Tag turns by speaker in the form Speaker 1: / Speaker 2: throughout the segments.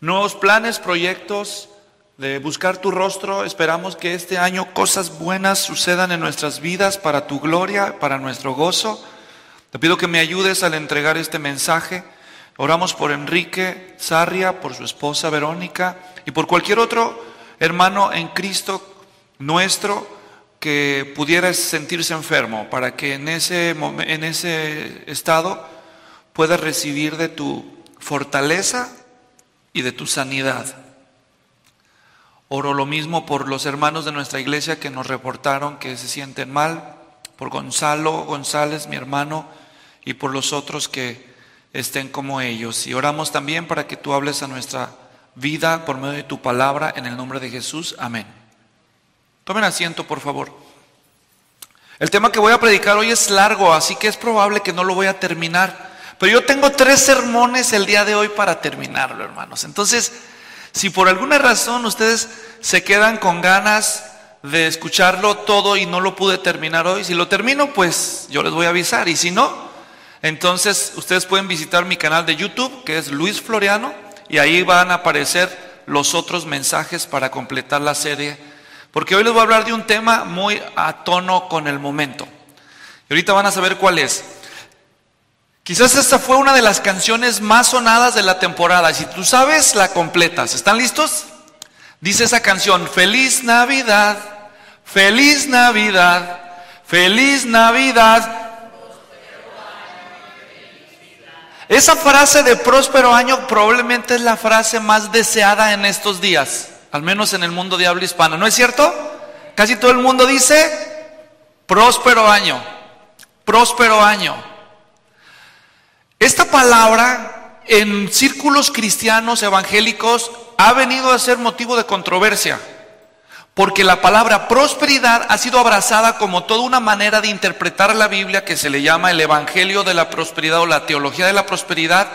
Speaker 1: nuevos planes, proyectos de buscar tu rostro. Esperamos que este año cosas buenas sucedan en nuestras vidas para tu gloria, para nuestro gozo. Te pido que me ayudes al entregar este mensaje. Oramos por Enrique Sarria, por su esposa Verónica y por cualquier otro hermano en Cristo nuestro que pudiera sentirse enfermo, para que en ese, en ese estado pueda recibir de tu fortaleza y de tu sanidad. Oro lo mismo por los hermanos de nuestra iglesia que nos reportaron que se sienten mal, por Gonzalo González, mi hermano, y por los otros que estén como ellos. Y oramos también para que tú hables a nuestra vida por medio de tu palabra en el nombre de Jesús. Amén. Tomen asiento, por favor. El tema que voy a predicar hoy es largo, así que es probable que no lo voy a terminar. Pero yo tengo tres sermones el día de hoy para terminarlo, hermanos. Entonces, si por alguna razón ustedes se quedan con ganas de escucharlo todo y no lo pude terminar hoy, si lo termino, pues yo les voy a avisar. Y si no, entonces ustedes pueden visitar mi canal de YouTube, que es Luis Floriano, y ahí van a aparecer los otros mensajes para completar la serie porque hoy les voy a hablar de un tema muy a tono con el momento. Y ahorita van a saber cuál es. Quizás esta fue una de las canciones más sonadas de la temporada. Si tú sabes, la completas. ¿Están listos? Dice esa canción, feliz Navidad, feliz Navidad, feliz Navidad. Esa frase de próspero año probablemente es la frase más deseada en estos días al menos en el mundo de habla hispana. ¿No es cierto? Casi todo el mundo dice, próspero año, próspero año. Esta palabra en círculos cristianos evangélicos ha venido a ser motivo de controversia, porque la palabra prosperidad ha sido abrazada como toda una manera de interpretar la Biblia que se le llama el Evangelio de la Prosperidad o la Teología de la Prosperidad.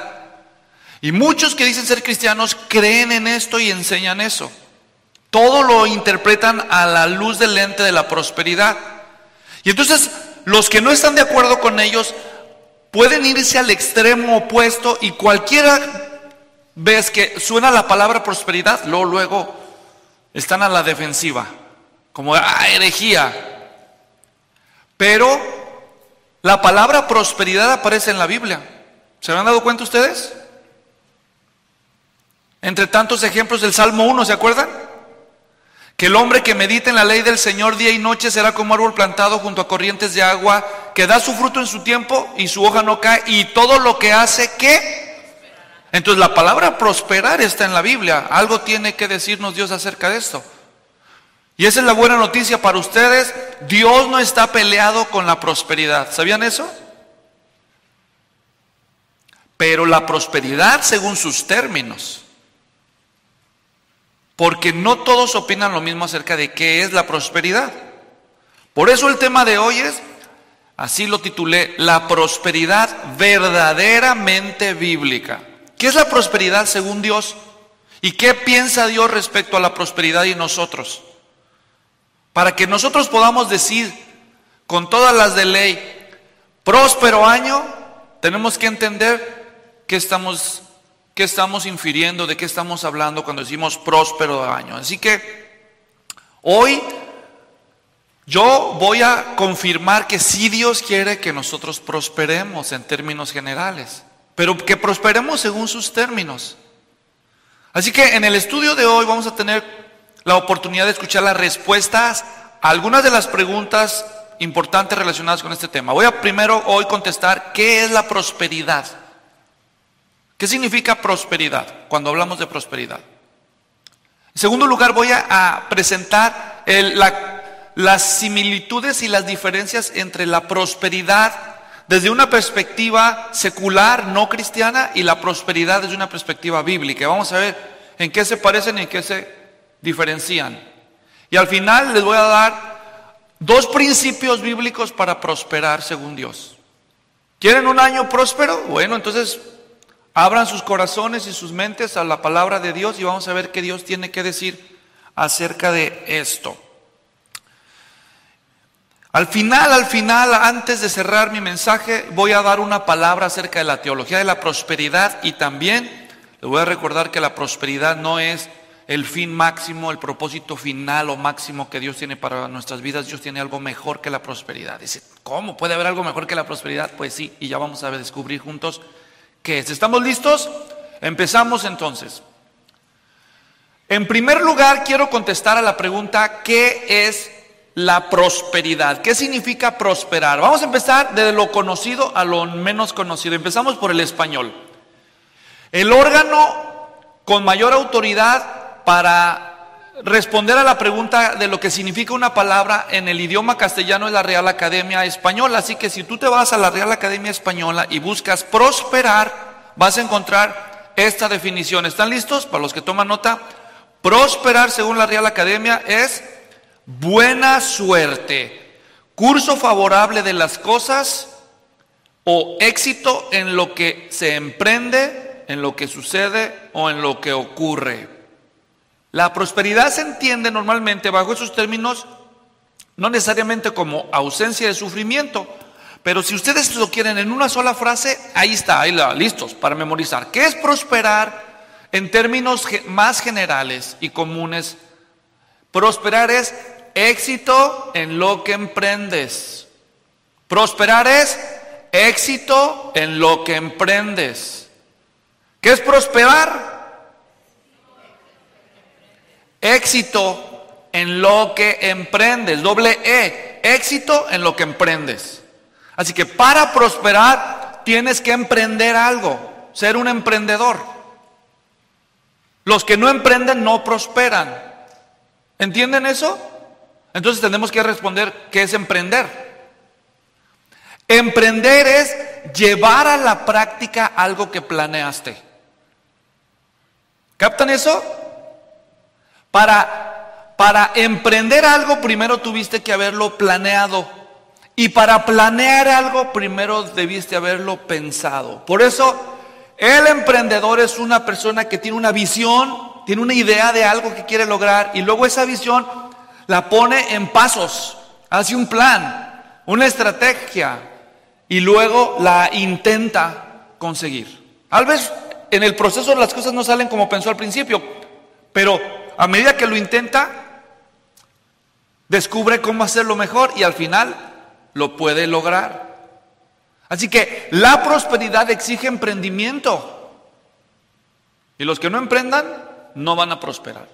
Speaker 1: Y muchos que dicen ser cristianos creen en esto y enseñan eso. Todo lo interpretan a la luz del lente de la prosperidad. Y entonces los que no están de acuerdo con ellos pueden irse al extremo opuesto y cualquiera vez que suena la palabra prosperidad, luego, luego están a la defensiva, como ah, herejía. Pero la palabra prosperidad aparece en la Biblia. ¿Se han dado cuenta ustedes? Entre tantos ejemplos del Salmo 1, ¿se acuerdan? Que el hombre que medita en la ley del Señor día y noche será como árbol plantado junto a corrientes de agua, que da su fruto en su tiempo y su hoja no cae, y todo lo que hace, ¿qué? Entonces la palabra prosperar está en la Biblia. Algo tiene que decirnos Dios acerca de esto. Y esa es la buena noticia para ustedes. Dios no está peleado con la prosperidad. ¿Sabían eso? Pero la prosperidad según sus términos. Porque no todos opinan lo mismo acerca de qué es la prosperidad. Por eso el tema de hoy es, así lo titulé, la prosperidad verdaderamente bíblica. ¿Qué es la prosperidad según Dios? ¿Y qué piensa Dios respecto a la prosperidad y nosotros? Para que nosotros podamos decir con todas las de ley, próspero año, tenemos que entender que estamos ¿Qué estamos infiriendo? ¿De qué estamos hablando cuando decimos próspero año? Así que hoy yo voy a confirmar que sí Dios quiere que nosotros prosperemos en términos generales, pero que prosperemos según sus términos. Así que en el estudio de hoy vamos a tener la oportunidad de escuchar las respuestas a algunas de las preguntas importantes relacionadas con este tema. Voy a primero hoy contestar qué es la prosperidad. ¿Qué significa prosperidad cuando hablamos de prosperidad? En segundo lugar, voy a, presentar las similitudes y las diferencias entre la prosperidad desde una perspectiva secular, no cristiana, y la prosperidad desde una perspectiva bíblica. Vamos a ver en qué se parecen y en qué se diferencian. Y al final les voy a dar dos principios bíblicos para prosperar según Dios. ¿Quieren un año próspero? Bueno, entonces Abran sus corazones y sus mentes a la palabra de Dios y vamos a ver qué Dios tiene que decir acerca de esto. Al final, al final, antes de cerrar mi mensaje, voy a dar una palabra acerca de la teología de la prosperidad y también Les voy a recordar que la prosperidad no es el fin máximo, el propósito final o máximo que Dios tiene para nuestras vidas. Dios tiene algo mejor que la prosperidad. Dice, ¿cómo puede haber algo mejor que la prosperidad? Pues sí, y ya vamos a descubrir juntos qué es. ¿Estamos listos? Empezamos entonces. En primer lugar, quiero contestar a la pregunta, ¿qué es la prosperidad? ¿Qué significa prosperar? Vamos a empezar desde lo conocido a lo menos conocido. Empezamos por el español. El órgano con mayor autoridad para responder a la pregunta de lo que significa una palabra en el idioma castellano es la Real Academia Española. Así que si tú te vas a la Real Academia Española y buscas prosperar, vas a encontrar esta definición. ¿Están listos? Para los que toman nota, prosperar según la Real Academia es buena suerte, curso favorable de las cosas o éxito en lo que se emprende, en lo que sucede o en lo que ocurre. La prosperidad se entiende normalmente bajo esos términos no necesariamente como ausencia de sufrimiento, pero si ustedes lo quieren en una sola frase, ahí está, ahí la, listos para memorizar. ¿Qué es prosperar en términos más generales y comunes? Prosperar es éxito en lo que emprendes. Prosperar es éxito en lo que emprendes. ¿Qué es prosperar? Éxito en lo que emprendes. Doble E. Éxito en lo que emprendes. Así que para prosperar tienes que emprender algo. Ser un emprendedor. Los que no emprenden no prosperan. ¿Entienden eso? Entonces tenemos que responder qué es emprender. Emprender es llevar a la práctica algo que planeaste. ¿Captan eso? Para, para emprender algo primero tuviste que haberlo planeado. Y para planear algo primero debiste haberlo pensado. Por eso el emprendedor es una persona que tiene una visión, tiene una idea de algo que quiere lograr y luego esa visión la pone en pasos, hace un plan, una estrategia y luego la intenta conseguir. Tal vez en el proceso las cosas no salen como pensó al principio, pero a medida que lo intenta, descubre cómo hacerlo mejor y al final lo puede lograr. Así que la prosperidad exige emprendimiento. Y los que no emprendan no van a prosperar.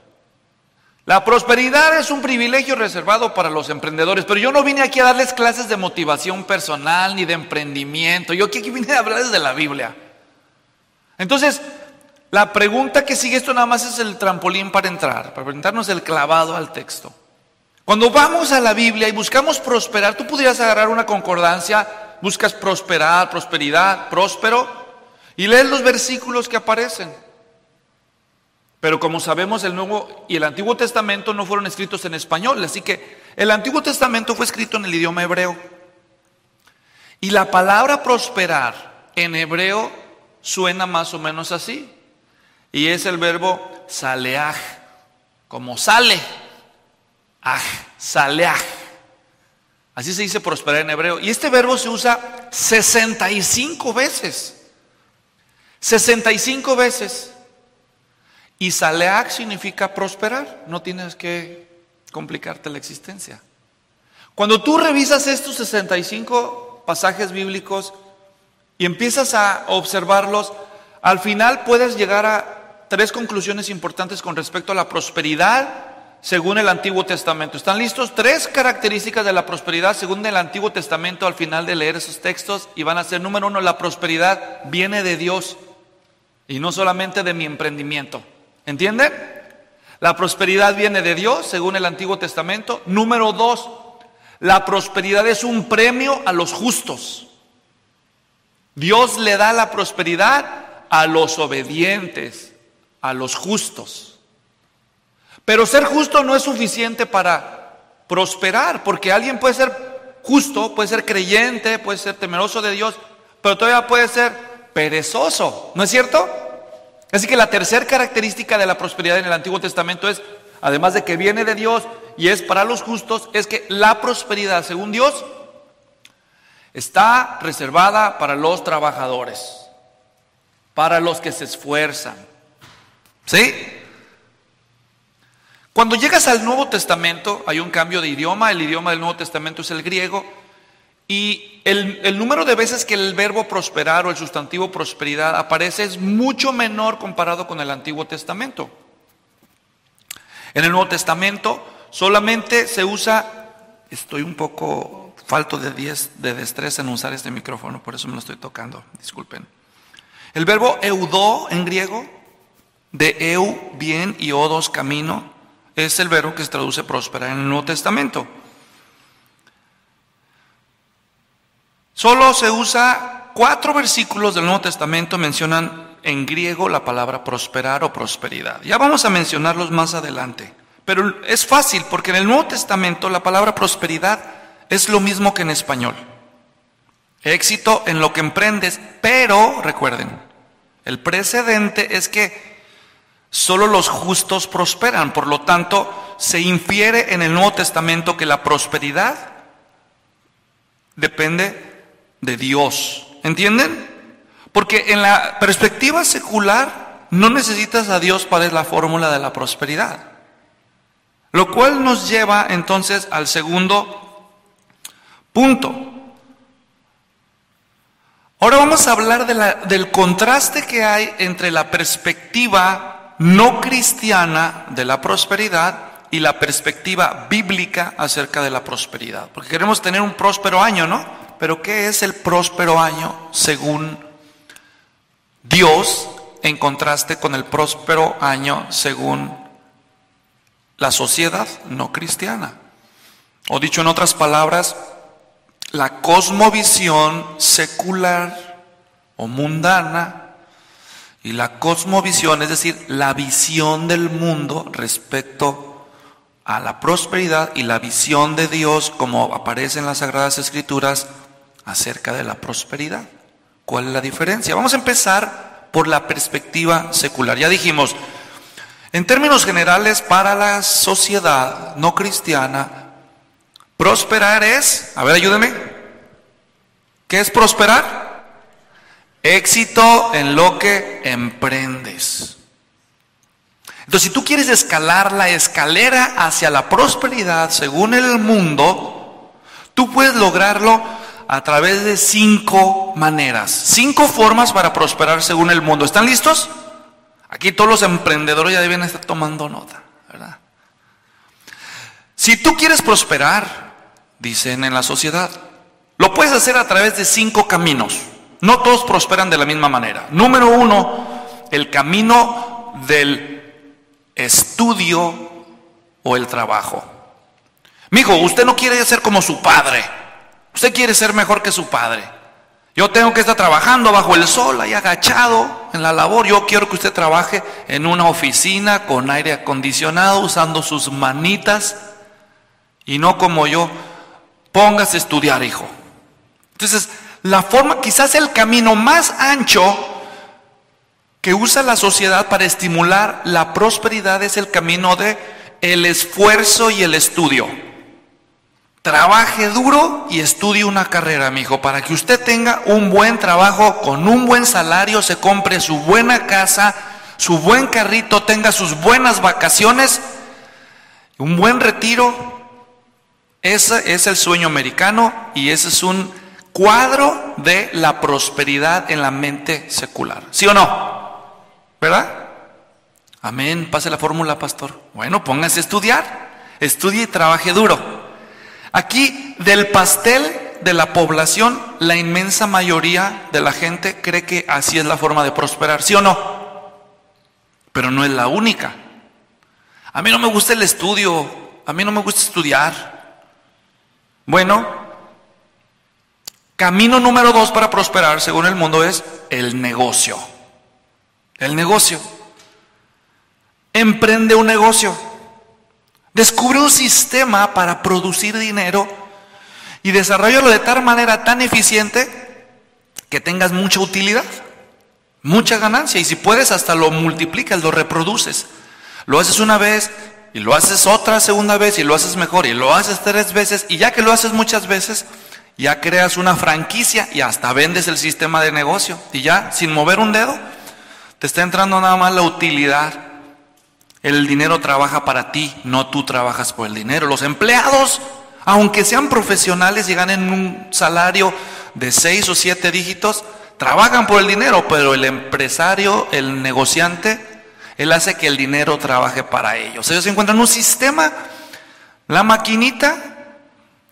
Speaker 1: La prosperidad es un privilegio reservado para los emprendedores, pero yo no vine aquí a darles clases de motivación personal ni de emprendimiento. Yo aquí vine a hablarles de la Biblia. Entonces, la pregunta que sigue esto nada más es el trampolín para entrar, para presentarnos el clavado al texto. Cuando vamos a la Biblia y buscamos prosperar, tú podrías agarrar una concordancia, buscas prosperar, prosperidad, próspero, y lees los versículos que aparecen. Pero como sabemos, el Nuevo y el Antiguo Testamento no fueron escritos en español, así que el Antiguo Testamento fue escrito en el idioma hebreo. Y la palabra prosperar en hebreo suena más o menos así. Y es el verbo saleaj, como sale, aj, saleaj. Así se dice prosperar en hebreo. Y este verbo se usa 65 veces. 65 veces. Y Saleach significa prosperar, no tienes que complicarte la existencia. Cuando tú revisas estos 65 pasajes bíblicos y empiezas a observarlos, al final puedes llegar a tres conclusiones importantes con respecto a la prosperidad según el Antiguo Testamento. ¿Están listos? Tres características de la prosperidad según el Antiguo Testamento al final de leer esos textos y van a ser, número uno, la prosperidad viene de Dios y no solamente de mi emprendimiento. ¿Entienden? La prosperidad viene de Dios, según el Antiguo Testamento. Número dos, la prosperidad es un premio a los justos. Dios le da la prosperidad a los obedientes, a los justos. Pero ser justo no es suficiente para prosperar, porque alguien puede ser justo, puede ser creyente, puede ser temeroso de Dios, pero todavía puede ser perezoso, ¿no es cierto? Así que la tercera característica de la prosperidad en el Antiguo Testamento es, además de que viene de Dios y es para los justos, es que la prosperidad, según Dios, está reservada para los trabajadores, para los que se esfuerzan, ¿Sí? Cuando llegas al Nuevo Testamento hay un cambio de idioma, el idioma del Nuevo Testamento es el griego, y el, número de veces que el verbo prosperar o el sustantivo prosperidad aparece es mucho menor comparado con el Antiguo Testamento. En el Nuevo Testamento solamente se usa, estoy un poco falto de, 10, de destreza en usar este micrófono, por eso me lo estoy tocando, disculpen. El verbo eudó en griego, de eu, bien, y odos, camino, es el verbo que se traduce próspera en el Nuevo Testamento. Solo se usa cuatro versículos del Nuevo Testamento mencionan en griego la palabra prosperar o prosperidad. Ya vamos a mencionarlos más adelante. Pero es fácil porque en el Nuevo Testamento la palabra prosperidad es lo mismo que en español. Éxito en lo que emprendes, pero recuerden, el precedente es que solo los justos prosperan, por lo tanto se infiere en el Nuevo Testamento que la prosperidad depende de Dios. ¿Entienden? Porque en la perspectiva secular no necesitas a Dios para la fórmula de la prosperidad. Lo cual nos lleva entonces al segundo punto. Ahora vamos a hablar de la, del contraste que hay entre la perspectiva no cristiana de la prosperidad y la perspectiva bíblica acerca de la prosperidad. Porque queremos tener un próspero año, ¿no? Pero ¿qué es el próspero año según Dios en contraste con el próspero año según la sociedad no cristiana? O dicho en otras palabras, la cosmovisión secular o mundana y la cosmovisión, es decir, la visión del mundo respecto a la prosperidad y la visión de Dios como aparece en las Sagradas Escrituras acerca de la prosperidad. ¿Cuál es la diferencia? Vamos a empezar por la perspectiva secular. Ya dijimos, en términos generales, para la sociedad no cristiana, prosperar es, a ver, ayúdeme, ¿qué es prosperar? Éxito en lo que emprendes. Entonces, si tú quieres escalar la escalera hacia la prosperidad según el mundo, tú puedes lograrlo a través de cinco maneras, cinco formas para prosperar según el mundo. ¿Están listos? Aquí todos los emprendedores ya deben estar tomando nota, ¿verdad? Si tú quieres prosperar, dicen en la sociedad, lo puedes hacer a través de cinco caminos. No todos prosperan de la misma manera. Número uno, el camino del estudio o el trabajo. Mijo, usted no quiere ser como su padre. Usted quiere ser mejor que su padre. Yo tengo que estar trabajando bajo el sol, ahí agachado en la labor. Yo quiero que usted trabaje en una oficina con aire acondicionado, usando sus manitas y no como yo. Póngase a estudiar, hijo. Entonces, la forma, quizás el camino más ancho que usa la sociedad para estimular la prosperidad es el camino de el esfuerzo y el estudio. Trabaje duro y estudie una carrera, mi hijo, para que usted tenga un buen trabajo con un buen salario, se compre su buena casa, su buen carrito, tenga sus buenas vacaciones, un buen retiro. Ese es el sueño americano y ese es un cuadro de la prosperidad en la mente secular. ¿Sí o no? ¿Verdad? Amén. Pase la fórmula, pastor. Bueno, póngase a estudiar. Estudie y trabaje duro. Aquí del pastel de la población, la inmensa mayoría de la gente cree que así es la forma de prosperar, ¿sí o no? Pero no es la única. A mí no me gusta el estudio, a mí no me gusta estudiar. Bueno, camino número dos para prosperar, según el mundo, es el negocio. El negocio. Emprende un negocio. Descubre un sistema para producir dinero y desarrollalo de tal manera tan eficiente que tengas mucha utilidad, mucha ganancia. Y si puedes, hasta lo multiplicas, lo reproduces. Lo haces una vez y lo haces otra segunda vez y lo haces mejor y lo haces tres veces y ya que lo haces muchas veces, ya creas una franquicia y hasta vendes el sistema de negocio y ya sin mover un dedo te está entrando nada más la utilidad El dinero trabaja para ti, no tú trabajas por el dinero. Los empleados, aunque sean profesionales y ganen un salario de seis o siete dígitos, trabajan por el dinero, pero el empresario, el negociante, él hace que el dinero trabaje para ellos. Ellos encuentran un sistema, la maquinita,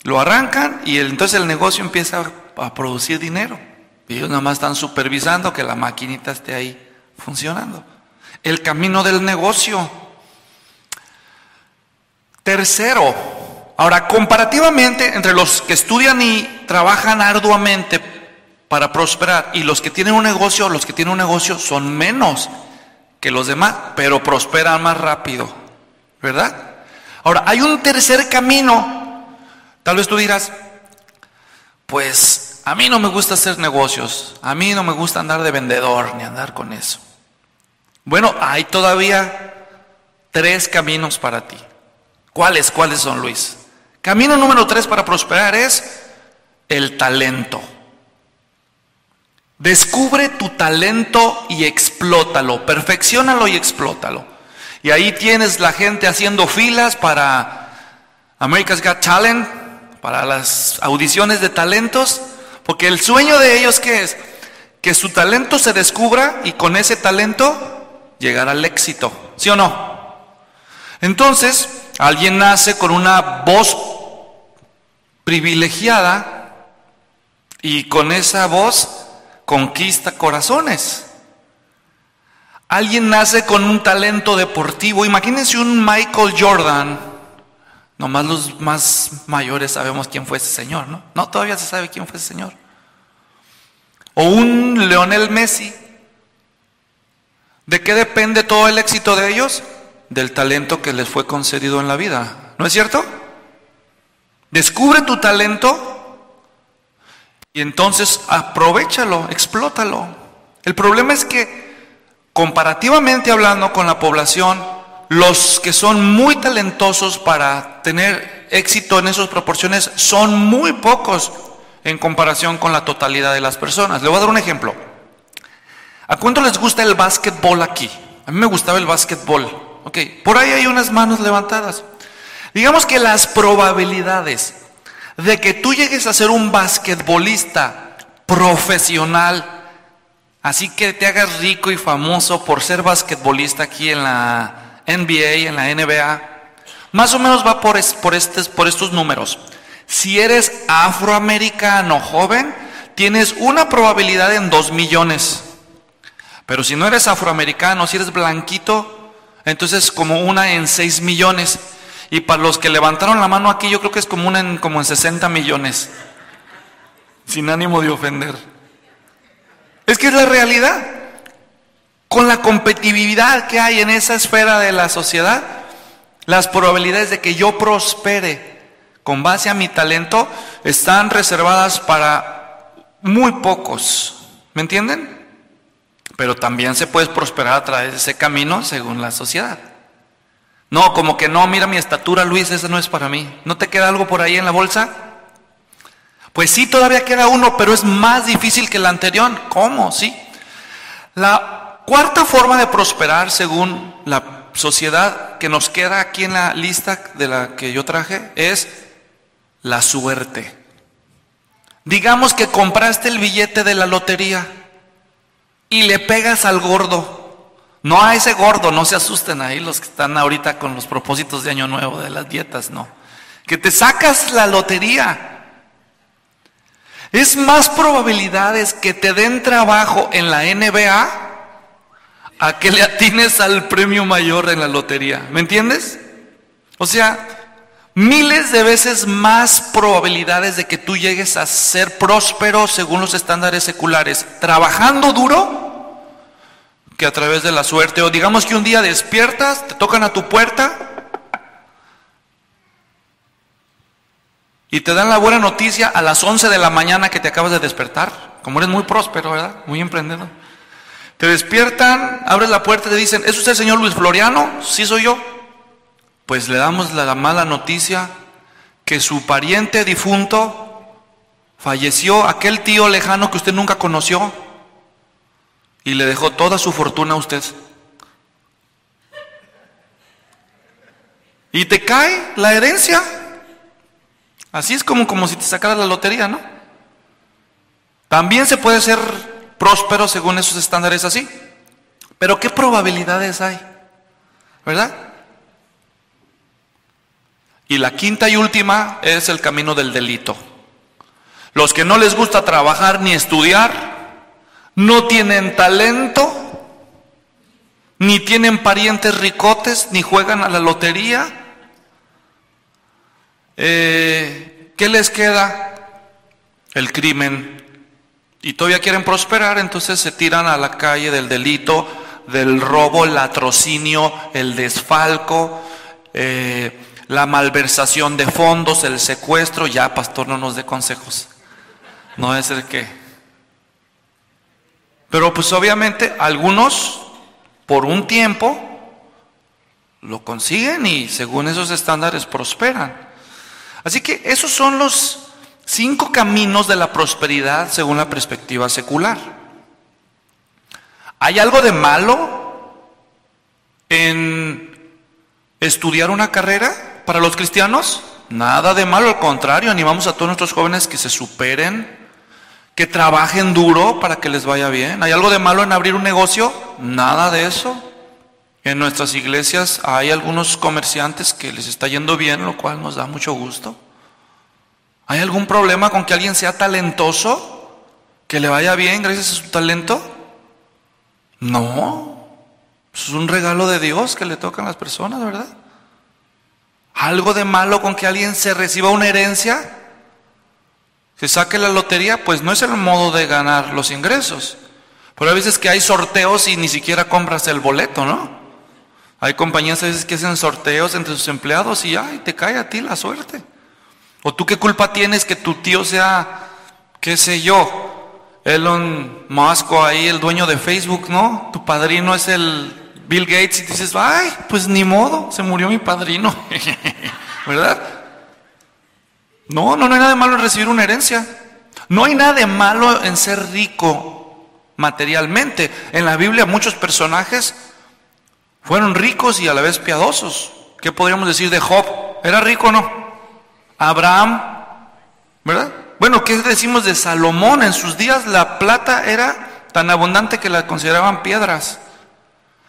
Speaker 1: lo arrancan y entonces el negocio empieza a producir dinero. Y ellos nada más están supervisando que la maquinita esté ahí funcionando. El camino del negocio. Tercero, ahora comparativamente entre los que estudian y trabajan arduamente para prosperar y los que tienen un negocio, los que tienen un negocio son menos que los demás, pero prosperan más rápido, ¿verdad? Ahora, hay un tercer camino. Tal vez tú dirás, pues a mí no me gusta hacer negocios, a mí no me gusta andar de vendedor ni andar con eso. Bueno, hay todavía tres caminos para ti. ¿Cuáles? ¿Cuáles son, Luis? Camino número tres para prosperar es el talento. Descubre tu talento y explótalo, perfeccionalo y explótalo. Y ahí tienes la gente haciendo filas para America's Got Talent, para las audiciones de talentos, porque el sueño de ellos que es que su talento se descubra y con ese talento llegar al éxito, ¿sí o no? Entonces, alguien nace con una voz privilegiada y con esa voz conquista corazones. Alguien nace con un talento deportivo. Imagínense un Michael Jordan. Nomás los más mayores sabemos quién fue ese señor, ¿no? No, todavía se sabe quién fue ese señor. O un Leonel Messi. ¿De qué depende todo el éxito de ellos? Del talento que les fue concedido en la vida. ¿No es cierto? Descubre tu talento y entonces aprovechalo, explótalo. El problema es que comparativamente hablando con la población, los que son muy talentosos para tener éxito en esas proporciones son muy pocos en comparación con la totalidad de las personas. Le voy a dar un ejemplo. ¿A cuánto les gusta el básquetbol aquí? A mí me gustaba el básquetbol. Ok, por ahí hay unas manos levantadas. Digamos que las probabilidades de que tú llegues a ser un basquetbolista profesional, así que te hagas rico y famoso por ser basquetbolista aquí en la NBA, en la NBA, más o menos va por, estos, por estos números. Si eres afroamericano joven, tienes una probabilidad en dos millones. Pero si no eres afroamericano, si eres blanquito, entonces como una en seis millones. Y para los que levantaron la mano aquí, yo creo que es como una en, como en 60 millones. Sin ánimo de ofender. Es que es la realidad. Con la competitividad que hay en esa esfera de la sociedad, las probabilidades de que yo prospere con base a mi talento están reservadas para muy pocos. ¿Me entienden? Pero también se puede prosperar a través de ese camino según la sociedad. No, como que no, mira mi estatura, Luis, esa no es para mí. ¿No te queda algo por ahí en la bolsa? Pues sí, todavía queda uno, pero es más difícil que el anterior. ¿Cómo? Sí. La cuarta forma de prosperar, según la sociedad que nos queda aquí en la lista de la que yo traje, es la suerte. Digamos que compraste el billete de la lotería y le pegas al gordo. No a ese gordo, no se asusten ahí los que están ahorita con los propósitos de año nuevo, de las dietas, no. Que te sacas la lotería. Es más probabilidades que te den trabajo en la NBA a que le atines al premio mayor en la lotería. ¿Me entiendes? O sea, miles de veces más probabilidades de que tú llegues a ser próspero según los estándares seculares, trabajando duro que a través de la suerte. O digamos que un día despiertas, te tocan a tu puerta y te dan la buena noticia a las 11 de la mañana que te acabas de despertar. Como eres muy próspero, ¿verdad? Muy emprendedor. Te despiertan, abres la puerta y te dicen, ¿es usted el señor Luis Floriano? Sí, soy yo. Pues le damos la mala noticia que su pariente difunto falleció, aquel tío lejano que usted nunca conoció, y le dejó toda su fortuna a usted. y te cae la herencia. Así es como, como si te sacaras la lotería, ¿no? También se puede ser próspero según esos estándares así. Pero ¿qué probabilidades hay? ¿Verdad? Y la quinta y última es el camino del delito. Los que no les gusta trabajar ni estudiar, no tienen talento, ni tienen parientes ricotes, ni juegan a la lotería. Eh, ¿Qué les queda? El crimen. Y todavía quieren prosperar, entonces se tiran a la calle del delito, del robo, el latrocinio, el desfalco, eh, la malversación de fondos, el secuestro. Ya, pastor, no nos dé consejos. No es el que. Pero pues obviamente algunos por un tiempo lo consiguen y según esos estándares prosperan. Así que esos son los cinco caminos de la prosperidad según la perspectiva secular. ¿Hay algo de malo en estudiar una carrera para los cristianos? Nada de malo, al contrario, animamos a todos nuestros jóvenes que se superen, que trabajen duro para que les vaya bien. ¿Hay algo de malo en abrir un negocio? Nada de eso. En nuestras iglesias hay algunos comerciantes que les está yendo bien, lo cual nos da mucho gusto. ¿Hay algún problema con que alguien sea talentoso? ¿Que le vaya bien gracias a su talento? No. Es un regalo de Dios que le tocan las personas, ¿verdad? ¿Algo de malo con que alguien se reciba una herencia? Se saque la lotería, pues no es el modo de ganar los ingresos. Pero hay veces que hay sorteos y ni siquiera compras el boleto, ¿no? Hay compañías a veces que hacen sorteos entre sus empleados y ay, te cae a ti la suerte. O tú qué culpa tienes que tu tío sea, qué sé yo, Elon Musk o ahí el dueño de Facebook, ¿no? Tu padrino es el Bill Gates y dices, ay, pues ni modo, se murió mi padrino, ¿verdad? No, no, no hay nada de malo en recibir una herencia. No hay nada de malo en ser rico materialmente. En la Biblia muchos personajes fueron ricos y a la vez piadosos. ¿Qué podríamos decir de Job? ¿Era rico o no? Abraham, ¿verdad? Bueno, ¿qué decimos de Salomón? En sus días la plata era tan abundante que la consideraban piedras.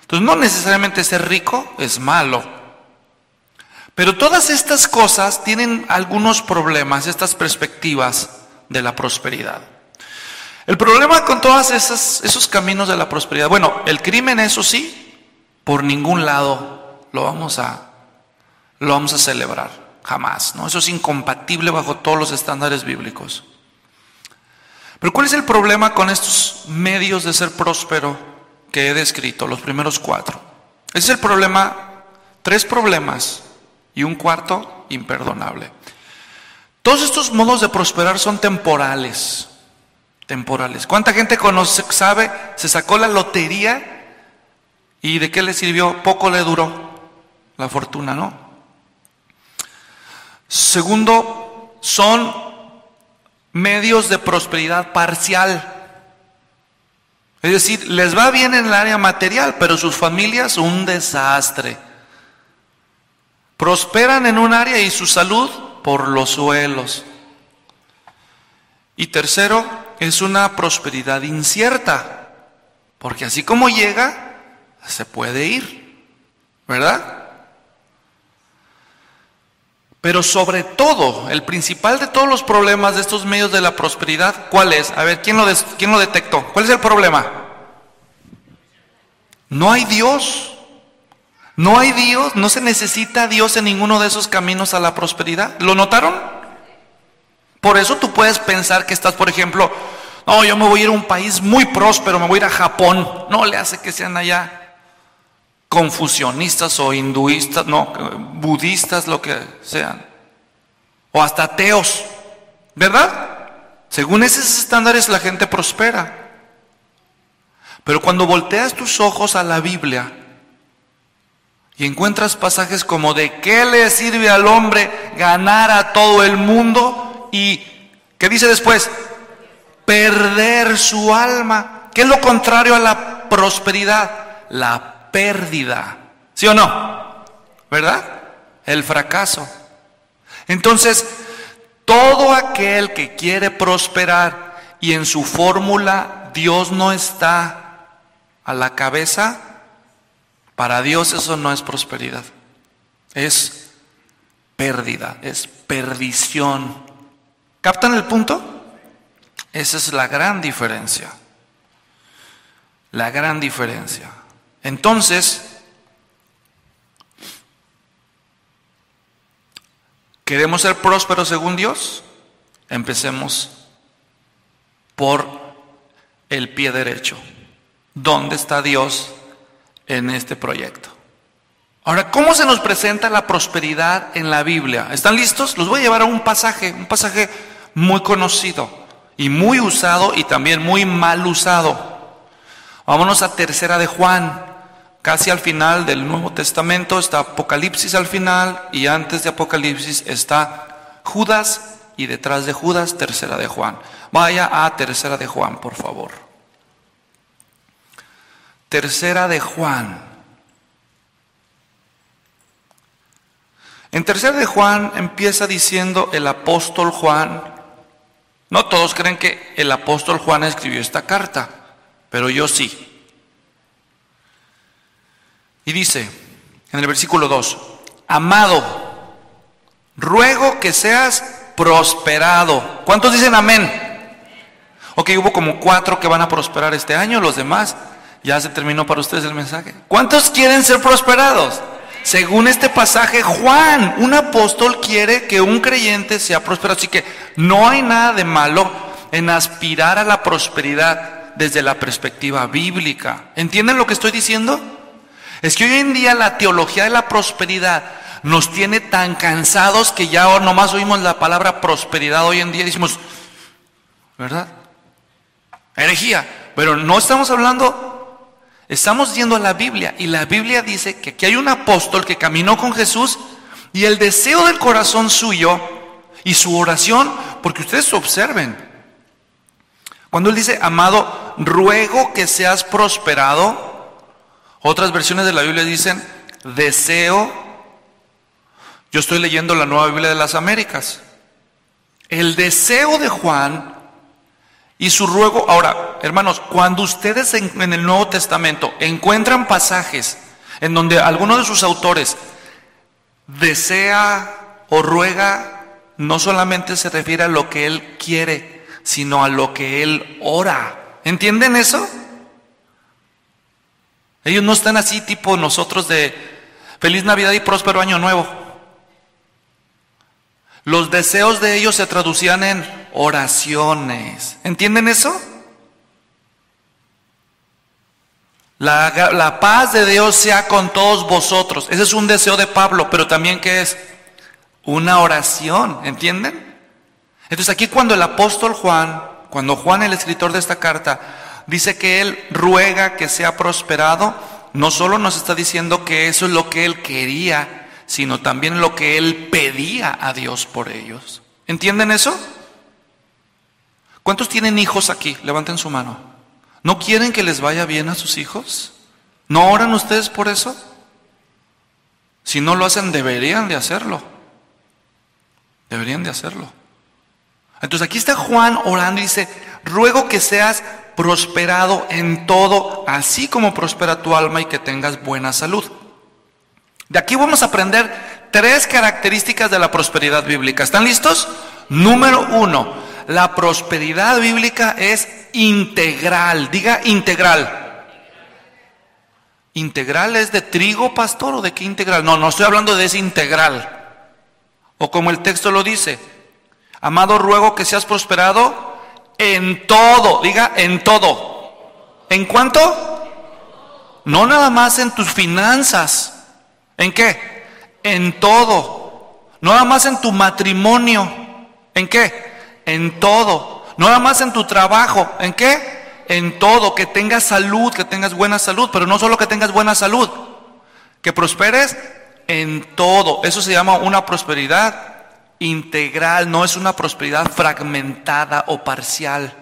Speaker 1: Entonces no necesariamente ser rico es malo. Pero todas estas cosas tienen algunos problemas, estas perspectivas de la prosperidad. El problema con todos esos caminos de la prosperidad, bueno, el crimen, eso sí, por ningún lado lo vamos a, lo vamos a celebrar, jamás, ¿no? Eso es incompatible bajo todos los estándares bíblicos. Pero ¿cuál es el problema con estos medios de ser próspero que he descrito, los primeros cuatro? Ese es el problema, tres problemas y un cuarto imperdonable. Todos estos modos de prosperar son temporales. Temporales. ¿Cuánta gente conoce, sabe, se sacó la lotería y de qué le sirvió? Poco le duró la fortuna, ¿no? Segundo, son medios de prosperidad parcial. Es decir, les va bien en el área material, pero sus familias un desastre. Prosperan en un área y su salud por los suelos. Y tercero, es una prosperidad incierta, porque así como llega, se puede ir, ¿verdad? Pero sobre todo, el principal de todos los problemas de estos medios de la prosperidad, ¿cuál es? A ver, ¿quién lo, quién lo detectó? ¿Cuál es el problema? No hay Dios. No hay Dios, no se necesita Dios en ninguno de esos caminos a la prosperidad. ¿Lo notaron? Por eso tú puedes pensar que estás, por ejemplo, no, yo me voy a ir a un país muy próspero, me voy a ir a Japón. No le hace que sean allá confusionistas o hinduistas, no, budistas, lo que sean. O hasta ateos, ¿verdad? Según esos estándares la gente prospera. Pero cuando volteas tus ojos a la Biblia, y encuentras pasajes como de qué le sirve al hombre ganar a todo el mundo y ¿qué dice después? Perder su alma. ¿Qué es lo contrario a la prosperidad? La pérdida. ¿Sí o no? ¿Verdad? el fracaso. Entonces, todo aquel que quiere prosperar y en su fórmula Dios no está a la cabeza, para Dios eso no es prosperidad, es pérdida, es perdición. ¿Captan el punto? Esa es la gran diferencia. La gran diferencia. Entonces, ¿queremos ser prósperos según Dios? Empecemos por el pie derecho. ¿Dónde está Dios en este proyecto? Ahora, ¿cómo se nos presenta la prosperidad en la Biblia? ¿Están listos? Los voy a llevar a un pasaje, un pasaje muy conocido y muy usado y también muy mal usado. Vámonos a tercera de Juan, casi al final del Nuevo Testamento está Apocalipsis al final y antes de Apocalipsis está Judas y detrás de Judas tercera de Juan. Vaya a tercera de Juan, por favor. Tercera de Juan. En tercera de Juan empieza diciendo el apóstol Juan, no todos creen que el apóstol Juan escribió esta carta, pero yo sí. Y dice en el versículo 2, amado, ruego que seas prosperado. ¿Cuántos dicen amén? Ok, hubo como cuatro que van a prosperar este año, los demás ya se terminó para ustedes el mensaje. ¿Cuántos quieren ser prosperados? Según este pasaje, Juan, un apóstol, quiere que un creyente sea prosperado. Así que no hay nada de malo en aspirar a la prosperidad desde la perspectiva bíblica. ¿Entienden lo que estoy diciendo? Es que hoy en día la teología de la prosperidad nos tiene tan cansados que ya nomás oímos la palabra prosperidad hoy en día y decimos, ¿verdad? Herejía. Pero no estamos hablando Estamos yendo a la Biblia y la Biblia dice que aquí hay un apóstol que caminó con Jesús y el deseo del corazón suyo y su oración, porque ustedes observen, cuando él dice, amado, ruego que seas prosperado, otras versiones de la Biblia dicen, deseo, yo estoy leyendo la nueva Biblia de las Américas, el deseo de Juan y su ruego, ahora, hermanos, cuando ustedes en, el Nuevo Testamento encuentran pasajes en donde alguno de sus autores desea o ruega, no solamente se refiere a lo que él quiere, sino a lo que él ora. ¿Entienden eso? Ellos no están así tipo nosotros de feliz Navidad y próspero año nuevo. Los deseos de ellos se traducían en oraciones. ¿Entienden eso? La, paz de Dios sea con todos vosotros. Ese es un deseo de Pablo, pero también que es una oración, ¿entienden? Entonces aquí cuando el apóstol Juan, cuando Juan, el escritor de esta carta, dice que él ruega que sea prosperado, no solo nos está diciendo que eso es lo que él quería, sino también lo que él pedía a Dios por ellos. ¿Entienden eso? ¿Cuántos tienen hijos aquí? Levanten su mano. ¿No quieren que les vaya bien a sus hijos? ¿No oran ustedes por eso? Si no lo hacen, deberían de hacerlo. Deberían de hacerlo. Entonces aquí está Juan orando y dice, ruego que seas prosperado en todo, así como prospera tu alma y que tengas buena salud. De aquí vamos a aprender tres características de la prosperidad bíblica. ¿Están listos? Número uno, la prosperidad bíblica es integral. Diga integral. ¿Integral es de trigo, pastor, o de qué integral? No, no estoy hablando de ese integral. O como el texto lo dice, amado ruego que seas prosperado en todo. Diga en todo. ¿En cuánto? No nada más en tus finanzas ¿En qué? En todo. No nada más en tu matrimonio. ¿En qué? En todo. No nada más en tu trabajo. ¿En qué? En todo. Que tengas salud, que tengas buena salud. Pero no solo que tengas buena salud. Que prosperes en todo. Eso se llama una prosperidad integral. No es una prosperidad fragmentada o parcial.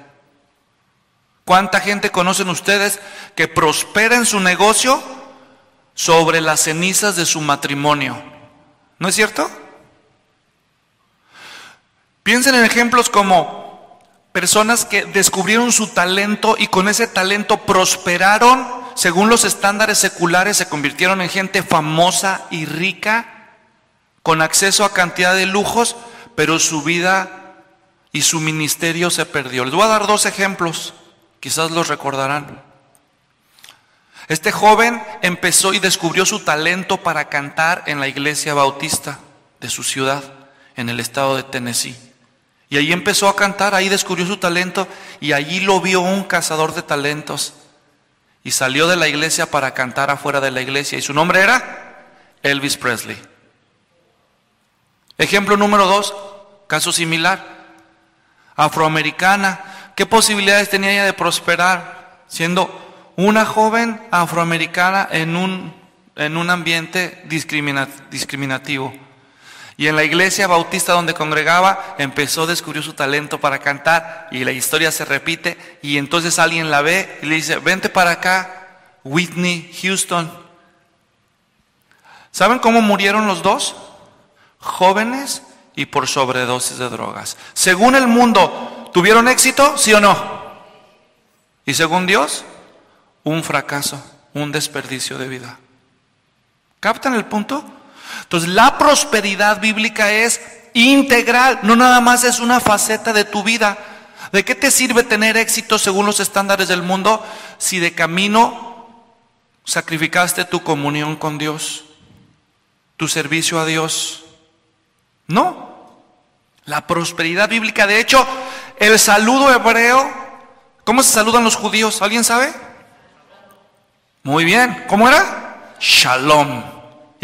Speaker 1: ¿Cuánta gente conocen ustedes que prospera en su negocio? sobre las cenizas de su matrimonio. ¿No es cierto? Piensen en ejemplos como personas que descubrieron su talento y con ese talento prosperaron según los estándares seculares, se convirtieron en gente famosa y rica, con acceso a cantidad de lujos, pero su vida y su ministerio se perdió. Les voy a dar dos ejemplos, quizás los recordarán. Este joven empezó y descubrió su talento para cantar en la iglesia bautista de su ciudad, en el estado de Tennessee. Y ahí empezó a cantar, ahí descubrió su talento y allí lo vio un cazador de talentos. Y salió de la iglesia para cantar afuera de la iglesia. Y su nombre era Elvis Presley. Ejemplo número dos, caso similar. Afroamericana. ¿Qué posibilidades tenía ella de prosperar siendo una joven afroamericana en un, en un ambiente discriminativo? Y en la iglesia bautista donde congregaba empezó a descubrir su talento para cantar y la historia se repite y entonces alguien la ve y le dice, vente para acá, Whitney Houston. ¿Saben cómo murieron los dos? Jóvenes y por sobredosis de drogas. Según el mundo, ¿tuvieron éxito? ¿Sí o no? Y según Dios, un fracaso, un desperdicio de vida. ¿Captan el punto? Entonces, la prosperidad bíblica es integral, no nada más es una faceta de tu vida. ¿De qué te sirve tener éxito según los estándares del mundo si de camino sacrificaste tu comunión con Dios, tu servicio a Dios? No. La prosperidad bíblica, de hecho, el saludo hebreo, ¿cómo se saludan los judíos? ¿Alguien sabe? Muy bien, ¿cómo era? Shalom.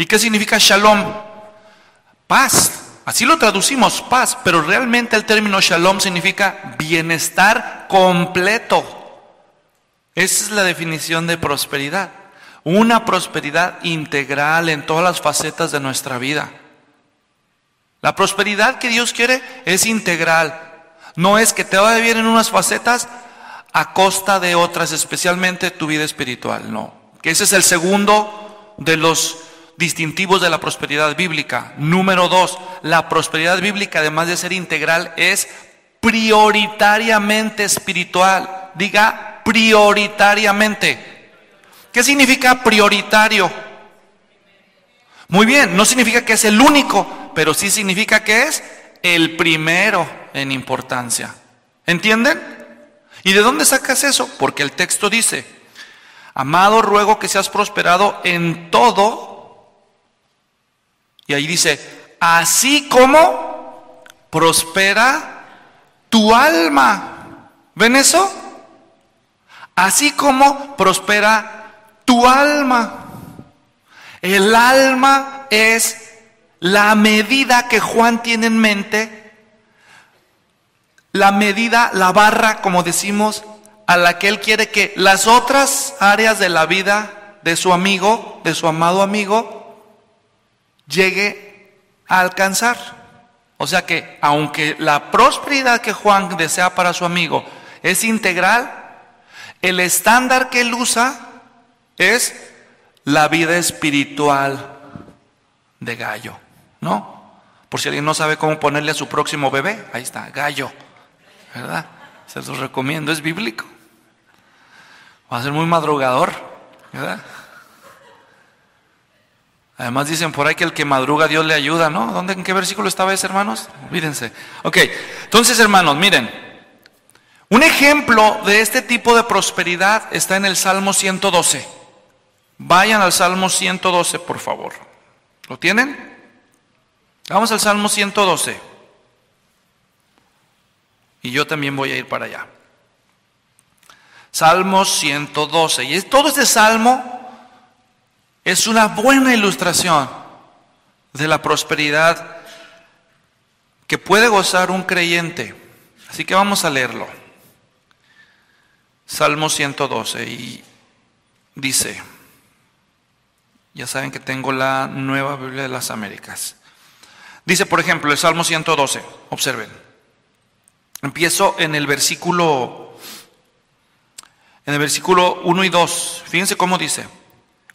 Speaker 1: ¿Y qué significa shalom? Paz. Así lo traducimos, paz, pero realmente el término shalom significa bienestar completo. Esa es la definición de prosperidad. Una prosperidad integral en todas las facetas de nuestra vida. La prosperidad que Dios quiere es integral. No es que te vaya bien en unas facetas a costa de otras, especialmente tu vida espiritual. No. Que ese es el segundo de los distintivos de la prosperidad bíblica. Número dos, la prosperidad bíblica, además de ser integral, es prioritariamente espiritual. Diga prioritariamente. ¿Qué significa prioritario? Muy bien, no significa que es el único, pero sí significa que es el primero en importancia. ¿Entienden? ¿Y de dónde sacas eso? Porque el texto dice, amado, ruego que seas prosperado en todo y ahí dice, así como prospera tu alma. ¿Ven eso? Así como prospera tu alma. El alma es la medida que Juan tiene en mente, la medida, la barra, como decimos, a la que él quiere que las otras áreas de la vida de su amigo, de su amado amigo, llegue a alcanzar. O sea que aunque la prosperidad que Juan desea para su amigo es integral, el estándar que él usa es la vida espiritual de Gallo, ¿no? Por si alguien no sabe cómo ponerle a su próximo bebé, ahí está, Gallo, ¿verdad? Se los recomiendo, es bíblico. Va a ser muy madrugador, ¿verdad? Además dicen por ahí que el que madruga Dios le ayuda, ¿no? ¿Dónde, ¿En qué versículo estaba ese, hermanos? Olvídense. Ok, entonces hermanos, miren, un ejemplo de este tipo de prosperidad está en el Salmo 112. Vayan al Salmo 112, por favor. ¿Lo tienen? Vamos al Salmo 112. Y yo también voy a ir para allá. Salmo 112. Y todo este salmo es una buena ilustración de la prosperidad que puede gozar un creyente. Así que vamos a leerlo. Salmo 112 y dice, ya saben que tengo la nueva Biblia de las Américas. Dice, por ejemplo, el Salmo 112, observen. Empiezo en el versículo en el versículo 1 y 2. Fíjense cómo dice.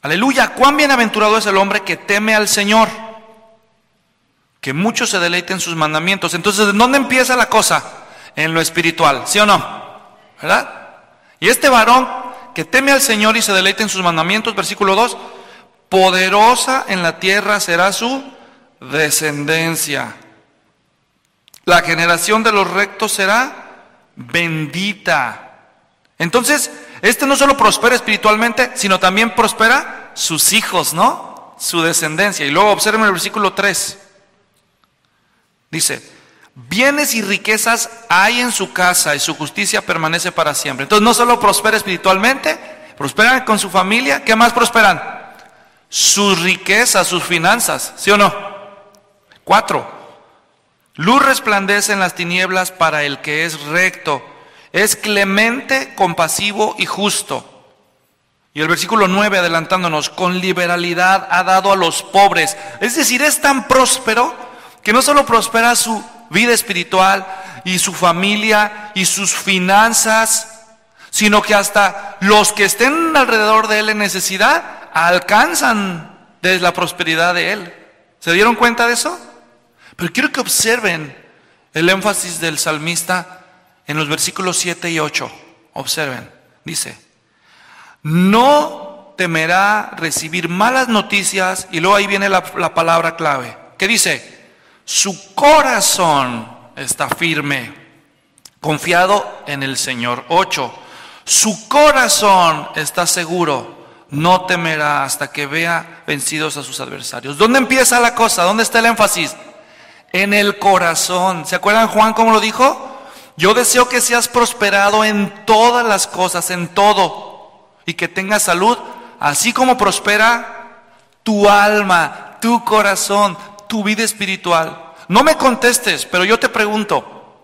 Speaker 1: Aleluya, cuán bienaventurado es el hombre que teme al Señor que muchos se deleiten en sus mandamientos. Entonces, ¿dónde empieza la cosa? En lo espiritual, ¿sí o no? ¿Verdad? Y este varón que teme al Señor y se deleite en sus mandamientos, versículo 2, poderosa en la tierra será su descendencia. La generación de los rectos será bendita. Entonces, este no solo prospera espiritualmente, sino también prospera sus hijos, ¿no? Su descendencia. Y luego observen el versículo 3. Dice, bienes y riquezas hay en su casa y su justicia permanece para siempre. Entonces no solo prospera espiritualmente, prosperan con su familia. ¿Qué más prosperan? Sus riquezas, sus finanzas, ¿sí o no? Cuatro, luz resplandece en las tinieblas para el que es recto es clemente, compasivo y justo. Y el versículo 9, adelantándonos, con liberalidad ha dado a los pobres. Es decir, es tan próspero que no solo prospera su vida espiritual y su familia y sus finanzas, sino que hasta los que estén alrededor de él en necesidad alcanzan de la prosperidad de él. ¿Se dieron cuenta de eso? Pero quiero que observen el énfasis del salmista en los versículos 7 y 8. Observen, dice, no temerá recibir malas noticias y luego ahí viene la, la palabra clave, que dice, su corazón está firme, confiado en el Señor. 8. Su corazón está seguro, no temerá hasta que vea vencidos a sus adversarios. ¿Dónde empieza la cosa? ¿Dónde está el énfasis? En el corazón. ¿Se acuerdan Juan cómo lo dijo? Yo deseo que seas prosperado en todas las cosas, en todo, y que tengas salud, así como prospera tu alma, tu corazón, tu vida espiritual. No me contestes, pero yo te pregunto,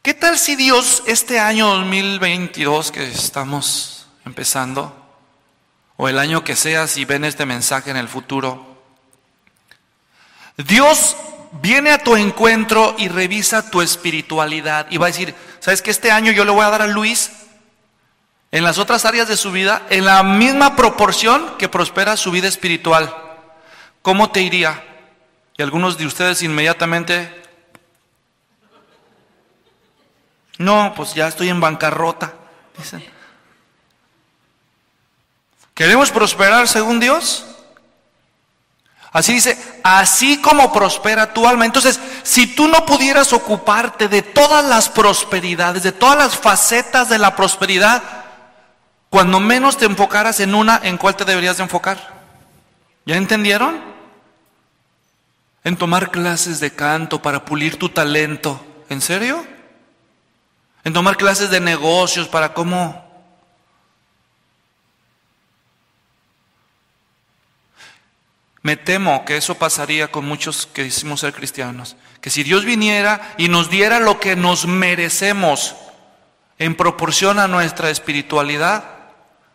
Speaker 1: ¿qué tal si Dios este año 2022 que estamos empezando, o el año que sea, si ven este mensaje en el futuro, Dios viene a tu encuentro y revisa tu espiritualidad y va a decir, ¿sabes que este año yo le voy a dar a Luis en las otras áreas de su vida en la misma proporción que prospera su vida espiritual? ¿Cómo te iría? Y algunos de ustedes inmediatamente, no, pues ya estoy en bancarrota, dicen. ¿Queremos prosperar según Dios? Así dice, así como prospera tu alma. Entonces, si tú no pudieras ocuparte de todas las prosperidades, de todas las facetas de la prosperidad, cuando menos te enfocaras en una, ¿en cuál te deberías de enfocar? ¿Ya entendieron? En tomar clases de canto para pulir tu talento. ¿En serio? En tomar clases de negocios para cómo Me temo que eso pasaría con muchos que decimos ser cristianos. Que si Dios viniera y nos diera lo que nos merecemos en proporción a nuestra espiritualidad,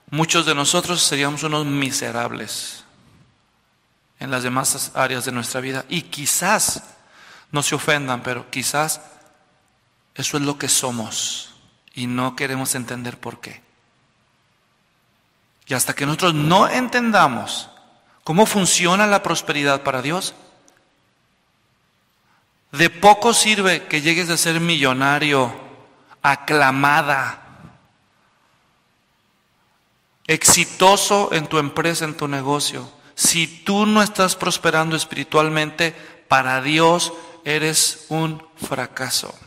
Speaker 1: muchos de nosotros seríamos unos miserables en las demás áreas de nuestra vida. Y quizás, no se ofendan, pero quizás eso es lo que somos y no queremos entender por qué. Y hasta que nosotros no entendamos ¿Cómo funciona la prosperidad para Dios? De poco sirve que llegues a ser millonario, aclamada, exitoso en tu empresa, en tu negocio. Si tú no estás prosperando espiritualmente, para Dios eres un fracaso.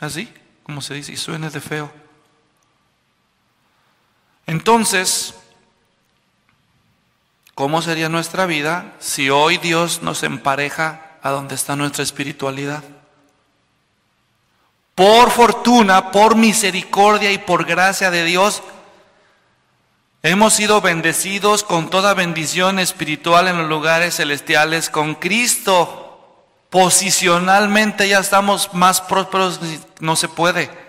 Speaker 1: Así, como se dice, y suena de feo. Entonces, ¿Cómo sería nuestra vida si hoy Dios nos empareja a donde está nuestra espiritualidad? Por fortuna, por misericordia y por gracia de Dios, hemos sido bendecidos con toda bendición espiritual en los lugares celestiales con Cristo. Posicionalmente ya estamos más prósperos, no se puede.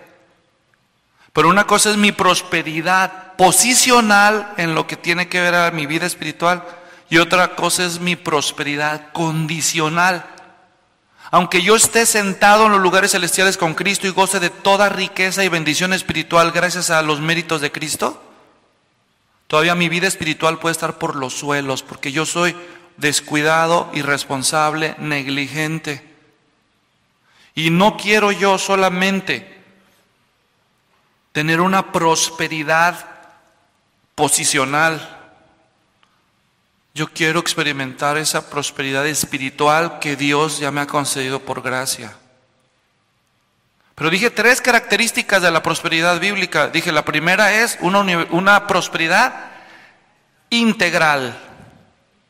Speaker 1: Pero una cosa es mi prosperidad posicional en lo que tiene que ver a mi vida espiritual y otra cosa es mi prosperidad condicional. Aunque yo esté sentado en los lugares celestiales con Cristo y goce de toda riqueza y bendición espiritual gracias a los méritos de Cristo, todavía mi vida espiritual puede estar por los suelos porque yo soy descuidado, irresponsable, negligente. Y no quiero yo solamente tener una prosperidad posicional. Yo quiero experimentar esa prosperidad espiritual que Dios ya me ha concedido por gracia. Pero dije tres características de la prosperidad bíblica. Dije, la primera es una, una prosperidad integral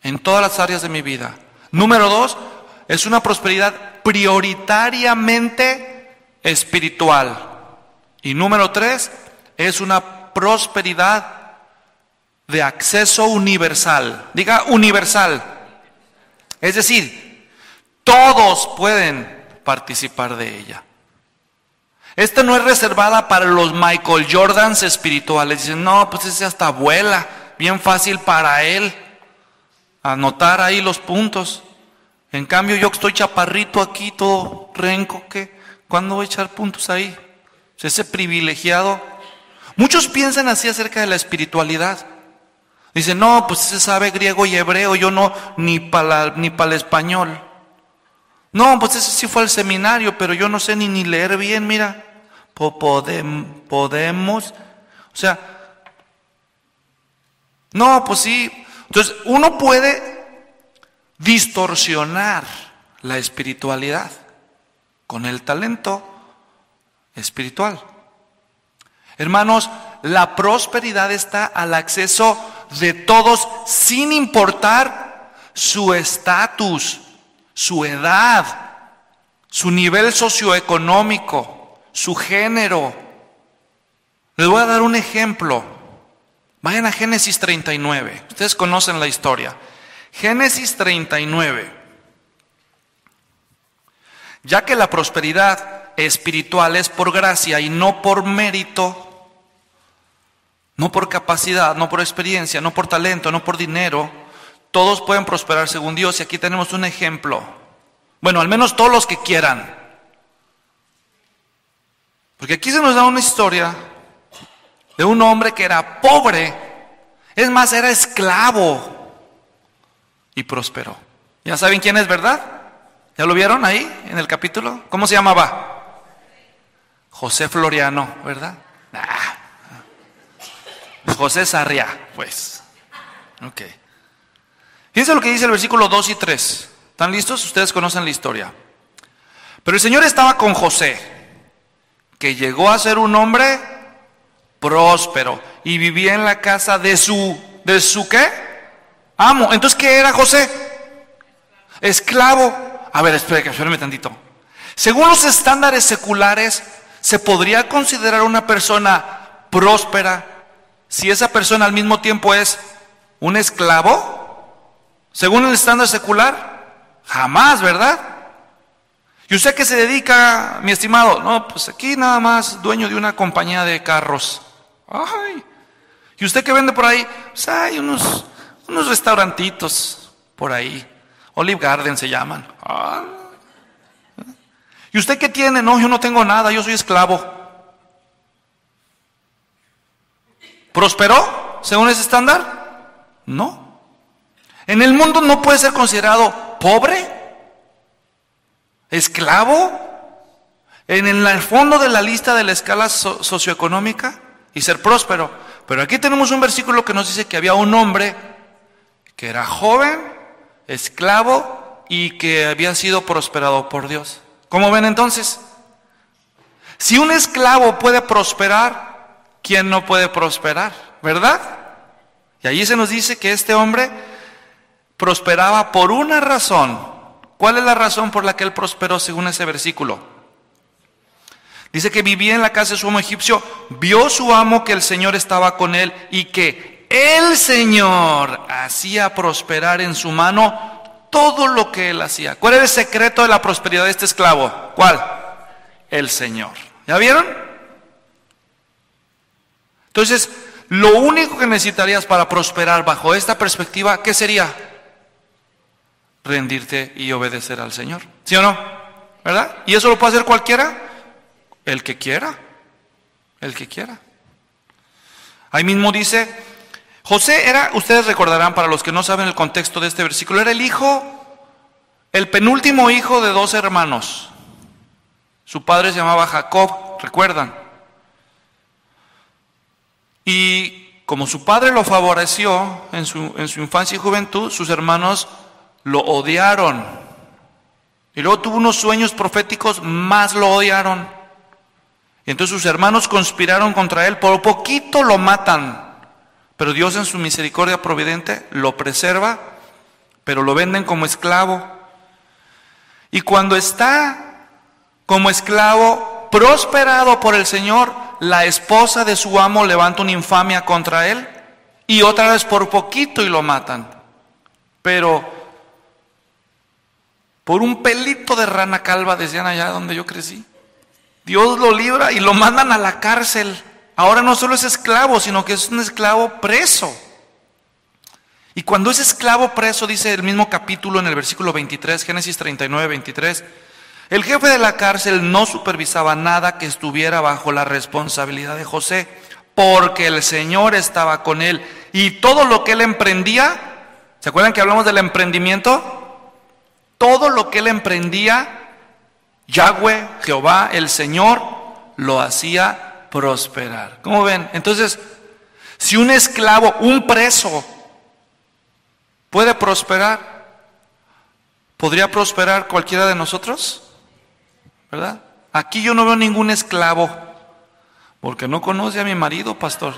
Speaker 1: en todas las áreas de mi vida. Número dos, es una prosperidad prioritariamente espiritual. Y número tres, es una prosperidad de acceso universal. Diga universal. Es decir, todos pueden participar de ella. Esta no es reservada para los Michael Jordans espirituales. Dicen, no, pues ese hasta vuela. Bien fácil para él anotar ahí los puntos. En cambio, yo que estoy chaparrito aquí, todo renco, ¿qué? ¿Cuándo voy a echar puntos ahí? Ese privilegiado. Muchos piensan así acerca de la espiritualidad. Dicen, no, pues ese sabe griego y hebreo, yo no, ni para ni para el español. No, pues ese sí fue al seminario, pero yo no sé ni, ni leer bien, mira. podemos. O sea, no, pues sí. Entonces, uno puede distorsionar la espiritualidad con el talento espiritual. Hermanos, la prosperidad está al acceso de todos sin importar su estatus, su edad, su nivel socioeconómico, su género. Les voy a dar un ejemplo. Vayan a Génesis 39. Ustedes conocen la historia. Génesis 39. Ya que la prosperidad espiritual es por gracia y no por mérito, no por capacidad, no por experiencia, no por talento, no por dinero. Todos pueden prosperar según Dios y aquí tenemos un ejemplo. Bueno, al menos todos los que quieran. Porque aquí se nos da una historia de un hombre que era pobre, es más, era esclavo y prosperó. ¿Ya saben quién es, verdad? ¿Ya lo vieron ahí en el capítulo? ¿Cómo se llamaba? José Floriano, ¿verdad? Ah, José Sarria, pues. Ok. Fíjense lo que dice el versículo 2 y 3. ¿Están listos? Ustedes conocen la historia. Pero el Señor estaba con José, que llegó a ser un hombre próspero y vivía en la casa de su, ¿de su qué? Amo. Entonces, ¿qué era José? Esclavo. A ver, espérame, espérame tantito. Según los estándares seculares, se podría considerar una persona próspera si esa persona al mismo tiempo es un esclavo? Según el estándar secular, jamás, ¿verdad? ¿Y usted qué se dedica, mi estimado? No, pues aquí nada más dueño de una compañía de carros. Ay. ¿Y usted qué vende por ahí? Pues hay unos, unos restaurantitos por ahí. Olive Garden se llaman. Ah. ¿Y usted qué tiene? No, yo no tengo nada, yo soy esclavo. ¿Prosperó según ese estándar? No. En el mundo no puede ser considerado pobre, esclavo, en el fondo de la lista de la escala socioeconómica y ser próspero. Pero aquí tenemos un versículo que nos dice que había un hombre que era joven, esclavo y que había sido prosperado por Dios. ¿Cómo ven entonces? Si un esclavo puede prosperar, ¿quién no puede prosperar? ¿Verdad? Y allí se nos dice que este hombre prosperaba por una razón. ¿Cuál es la razón por la que él prosperó según ese versículo? Dice que vivía en la casa de su amo egipcio, vio su amo que el Señor estaba con él y que el Señor hacía prosperar en su mano todo lo que él hacía. ¿Cuál era el secreto de la prosperidad de este esclavo? ¿Cuál? El Señor. ¿Ya vieron? Entonces, lo único que necesitarías para prosperar bajo esta perspectiva, ¿qué sería? Rendirte y obedecer al Señor. ¿Sí o no? ¿Verdad? ¿Y eso lo puede hacer cualquiera? El que quiera. El que quiera. Ahí mismo dice, José era, ustedes recordarán, para los que no saben el contexto de este versículo, era el hijo, el penúltimo hijo de dos hermanos. Su padre se llamaba Jacob, recuerdan. Y como su padre lo favoreció en su, en su infancia y juventud, sus hermanos lo odiaron. Y luego tuvo unos sueños proféticos, más lo odiaron. Y entonces sus hermanos conspiraron contra él, por poquito lo matan. Pero Dios en su misericordia providente lo preserva, pero lo venden como esclavo. Y cuando está como esclavo, prosperado por el Señor, la esposa de su amo levanta una infamia contra él y otra vez por poquito y lo matan. Pero por un pelito de rana calva, decían allá donde yo crecí, Dios lo libra y lo mandan a la cárcel. Ahora no solo es esclavo, sino que es un esclavo preso. Y cuando es esclavo preso, dice el mismo capítulo en el versículo 23, Génesis 39, 23, el jefe de la cárcel no supervisaba nada que estuviera bajo la responsabilidad de José, porque el Señor estaba con él y todo lo que él emprendía, ¿se acuerdan que hablamos del emprendimiento? Todo lo que él emprendía, Yahweh, Jehová, el Señor, lo hacía prosperar. ¿Cómo ven? Entonces, si un esclavo, un preso, puede prosperar, ¿podría prosperar cualquiera de nosotros? ¿verdad? Aquí yo no veo ningún esclavo, porque no conoce a mi marido, pastor.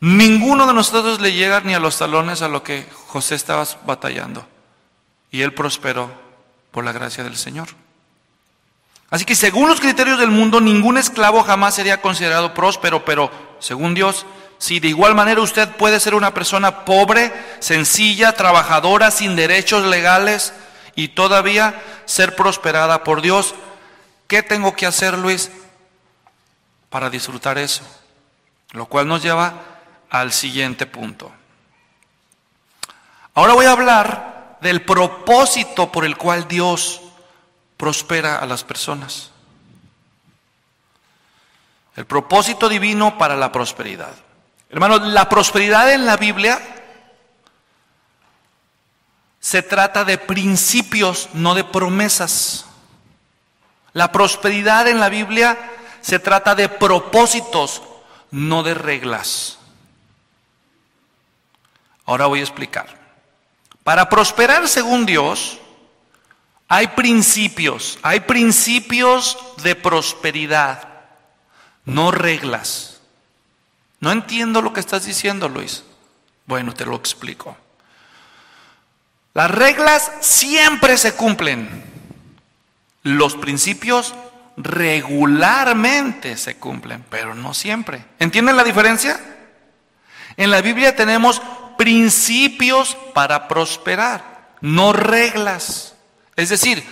Speaker 1: Ninguno de nosotros le llega ni a los talones a lo que José estaba batallando. Y él prosperó por la gracia del Señor. Así que según los criterios del mundo, ningún esclavo jamás sería considerado próspero, pero según Dios, si de igual manera usted puede ser una persona pobre, sencilla, trabajadora, sin derechos legales, y todavía ser prosperada por Dios. ¿Qué tengo que hacer, Luis, para disfrutar eso? Lo cual nos lleva al siguiente punto. Ahora voy a hablar del propósito por el cual Dios prospera a las personas. El propósito divino para la prosperidad. Hermanos, la prosperidad en la Biblia se trata de principios, no de promesas. La prosperidad en la Biblia se trata de propósitos, no de reglas. Ahora voy a explicar. Para prosperar según Dios, hay principios, hay principios de prosperidad, no reglas. No entiendo lo que estás diciendo, Luis. Bueno, te lo explico. Las reglas siempre se cumplen. Los principios regularmente se cumplen, pero no siempre. ¿Entienden la diferencia? En la Biblia tenemos principios para prosperar, no reglas. Es decir,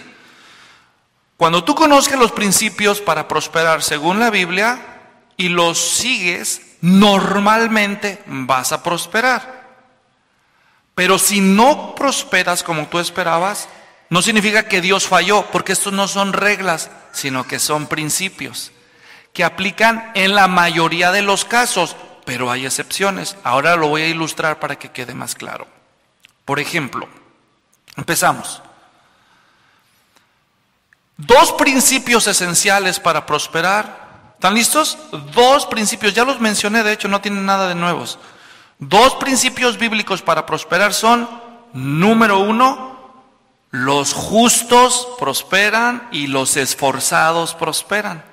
Speaker 1: cuando tú conozcas los principios para prosperar según la Biblia y los sigues, normalmente vas a prosperar. Pero si no prosperas como tú esperabas, no significa que Dios falló, porque estos no son reglas, sino que son principios que aplican en la mayoría de los casos, pero hay excepciones. Ahora lo voy a ilustrar para que quede más claro. Por ejemplo, empezamos. Dos principios esenciales para prosperar. ¿Están listos? Dos principios, ya los mencioné, de hecho no tienen nada de nuevos. Dos principios bíblicos para prosperar son, número uno, los justos prosperan y los esforzados prosperan.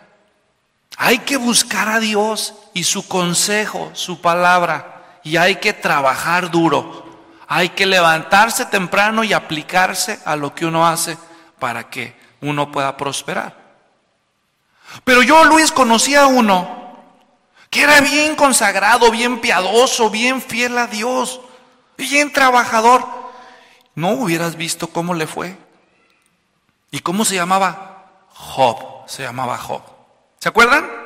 Speaker 1: Hay que buscar a Dios y su consejo, su palabra, y hay que trabajar duro. Hay que levantarse temprano y aplicarse a lo que uno hace para que uno pueda prosperar. Pero yo, Luis, conocí a uno que era bien consagrado, bien piadoso, bien fiel a Dios, bien trabajador, no hubieras visto cómo le fue. ¿Y cómo se llamaba? Job, se llamaba Job. ¿Se acuerdan?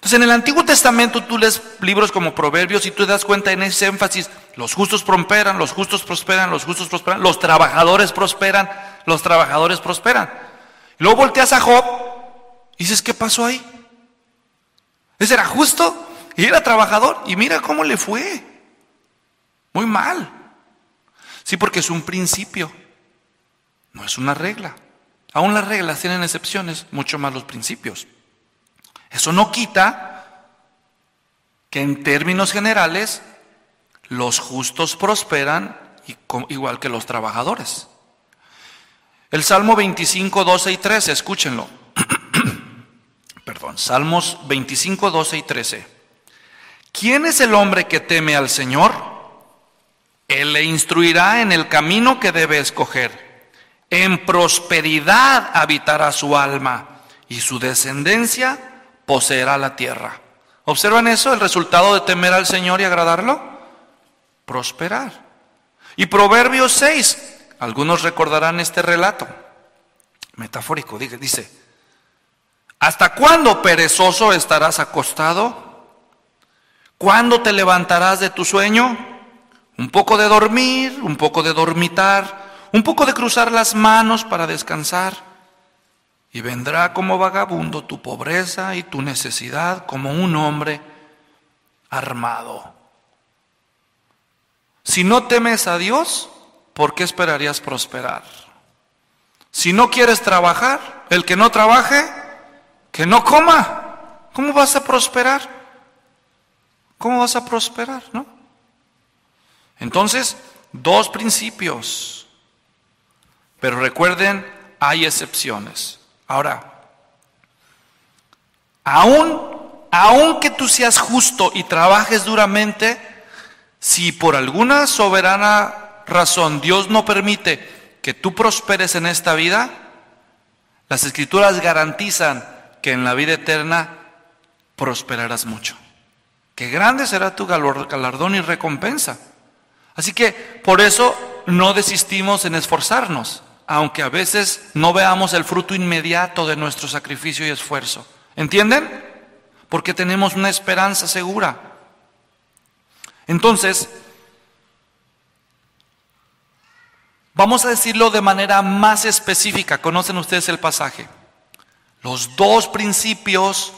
Speaker 1: Entonces en el Antiguo Testamento tú lees libros como Proverbios y tú te das cuenta en ese énfasis, los justos prosperan, los justos prosperan, los justos prosperan, los trabajadores prosperan, los trabajadores prosperan. Luego volteas a Job y dices, ¿qué pasó ahí? ¿Ese era justo? Y era trabajador. Y mira cómo le fue. Muy mal. Sí, porque es un principio. No es una regla. Aún las reglas tienen excepciones, mucho más los principios. Eso no quita que en términos generales los justos prosperan igual que los trabajadores. El Salmo 25, 12 y 13, escúchenlo. Perdón, Salmos 25, 12 y 13. ¿Quién es el hombre que teme al Señor? Él le instruirá en el camino que debe escoger. En prosperidad habitará su alma y su descendencia poseerá la tierra. ¿Observan eso? El resultado de temer al Señor y agradarlo. Prosperar. Y Proverbios 6, algunos recordarán este relato metafórico. Dice, ¿hasta cuándo perezoso estarás acostado? ¿Cuándo te levantarás de tu sueño? Un poco de dormir, un poco de dormitar, un poco de cruzar las manos para descansar. Y vendrá como vagabundo tu pobreza y tu necesidad como un hombre armado. Si no temes a Dios, ¿por qué esperarías prosperar? Si no quieres trabajar, el que no trabaje, que no coma. ¿Cómo vas a prosperar? ¿Cómo vas a prosperar, no? Entonces, dos principios. Pero recuerden, hay excepciones. Ahora, aún, que tú seas justo y trabajes duramente, si por alguna soberana razón Dios no permite que tú prosperes en esta vida, las escrituras garantizan que en la vida eterna prosperarás mucho. Que grande será tu galardón y recompensa. Así que por eso no desistimos en esforzarnos, aunque a veces no veamos el fruto inmediato de nuestro sacrificio y esfuerzo. ¿Entienden? Porque tenemos una esperanza segura. Entonces, Vamos a decirlo de manera más específica. ¿Conocen ustedes el pasaje? Los dos principios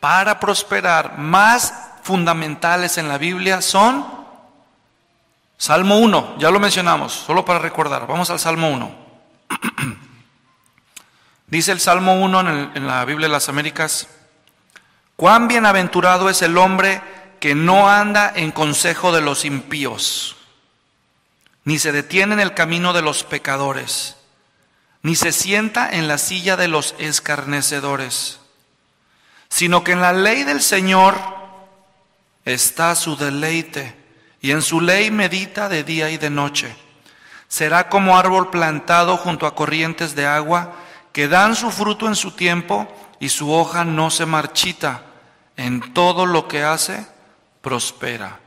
Speaker 1: para prosperar más fundamentales en la Biblia son Salmo 1, ya lo mencionamos, solo para recordar. Vamos al Salmo 1. Dice el Salmo 1 en, en la Biblia de las Américas, cuán bienaventurado es el hombre que no anda en consejo de los impíos ni se detiene en el camino de los pecadores, ni se sienta en la silla de los escarnecedores, sino que en la ley del Señor está su deleite, y en su ley medita de día y de noche. Será como árbol plantado junto a corrientes de agua, que dan su fruto en su tiempo, y su hoja no se marchita. En todo lo que hace, prospera.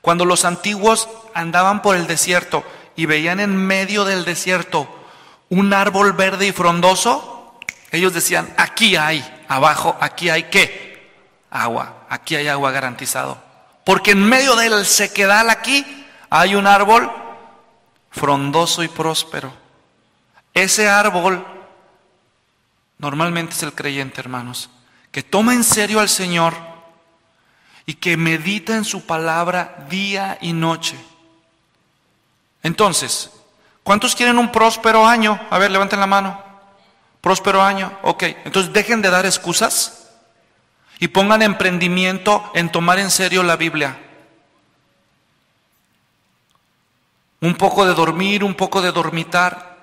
Speaker 1: Cuando los antiguos andaban por el desierto y veían en medio del desierto un árbol verde y frondoso, ellos decían, aquí hay, abajo, aquí hay qué? Agua, aquí hay agua garantizado. Porque en medio de la sequedad aquí hay un árbol frondoso y próspero. Ese árbol normalmente es el creyente, hermanos, que toma en serio al Señor y que medita en su palabra día y noche. Entonces, ¿cuántos quieren un próspero año? A ver, levanten la mano. Próspero año, ok. Entonces dejen de dar excusas y pongan emprendimiento en tomar en serio la Biblia. Un poco de dormir, un poco de dormitar.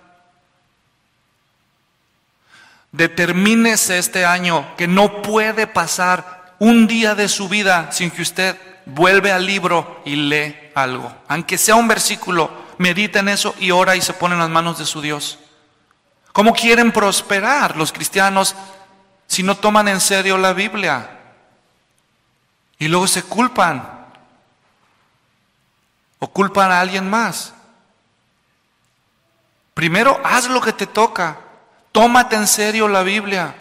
Speaker 1: Determínese este año que no puede pasar un día de su vida sin que usted vuelve al libro y lee algo. Aunque sea un versículo, medita en eso y ora y se pone en las manos de su Dios. ¿Cómo quieren prosperar los cristianos si no toman en serio la Biblia? Y luego se culpan. O culpan a alguien más. Primero, haz lo que te toca. Tómate en serio la Biblia.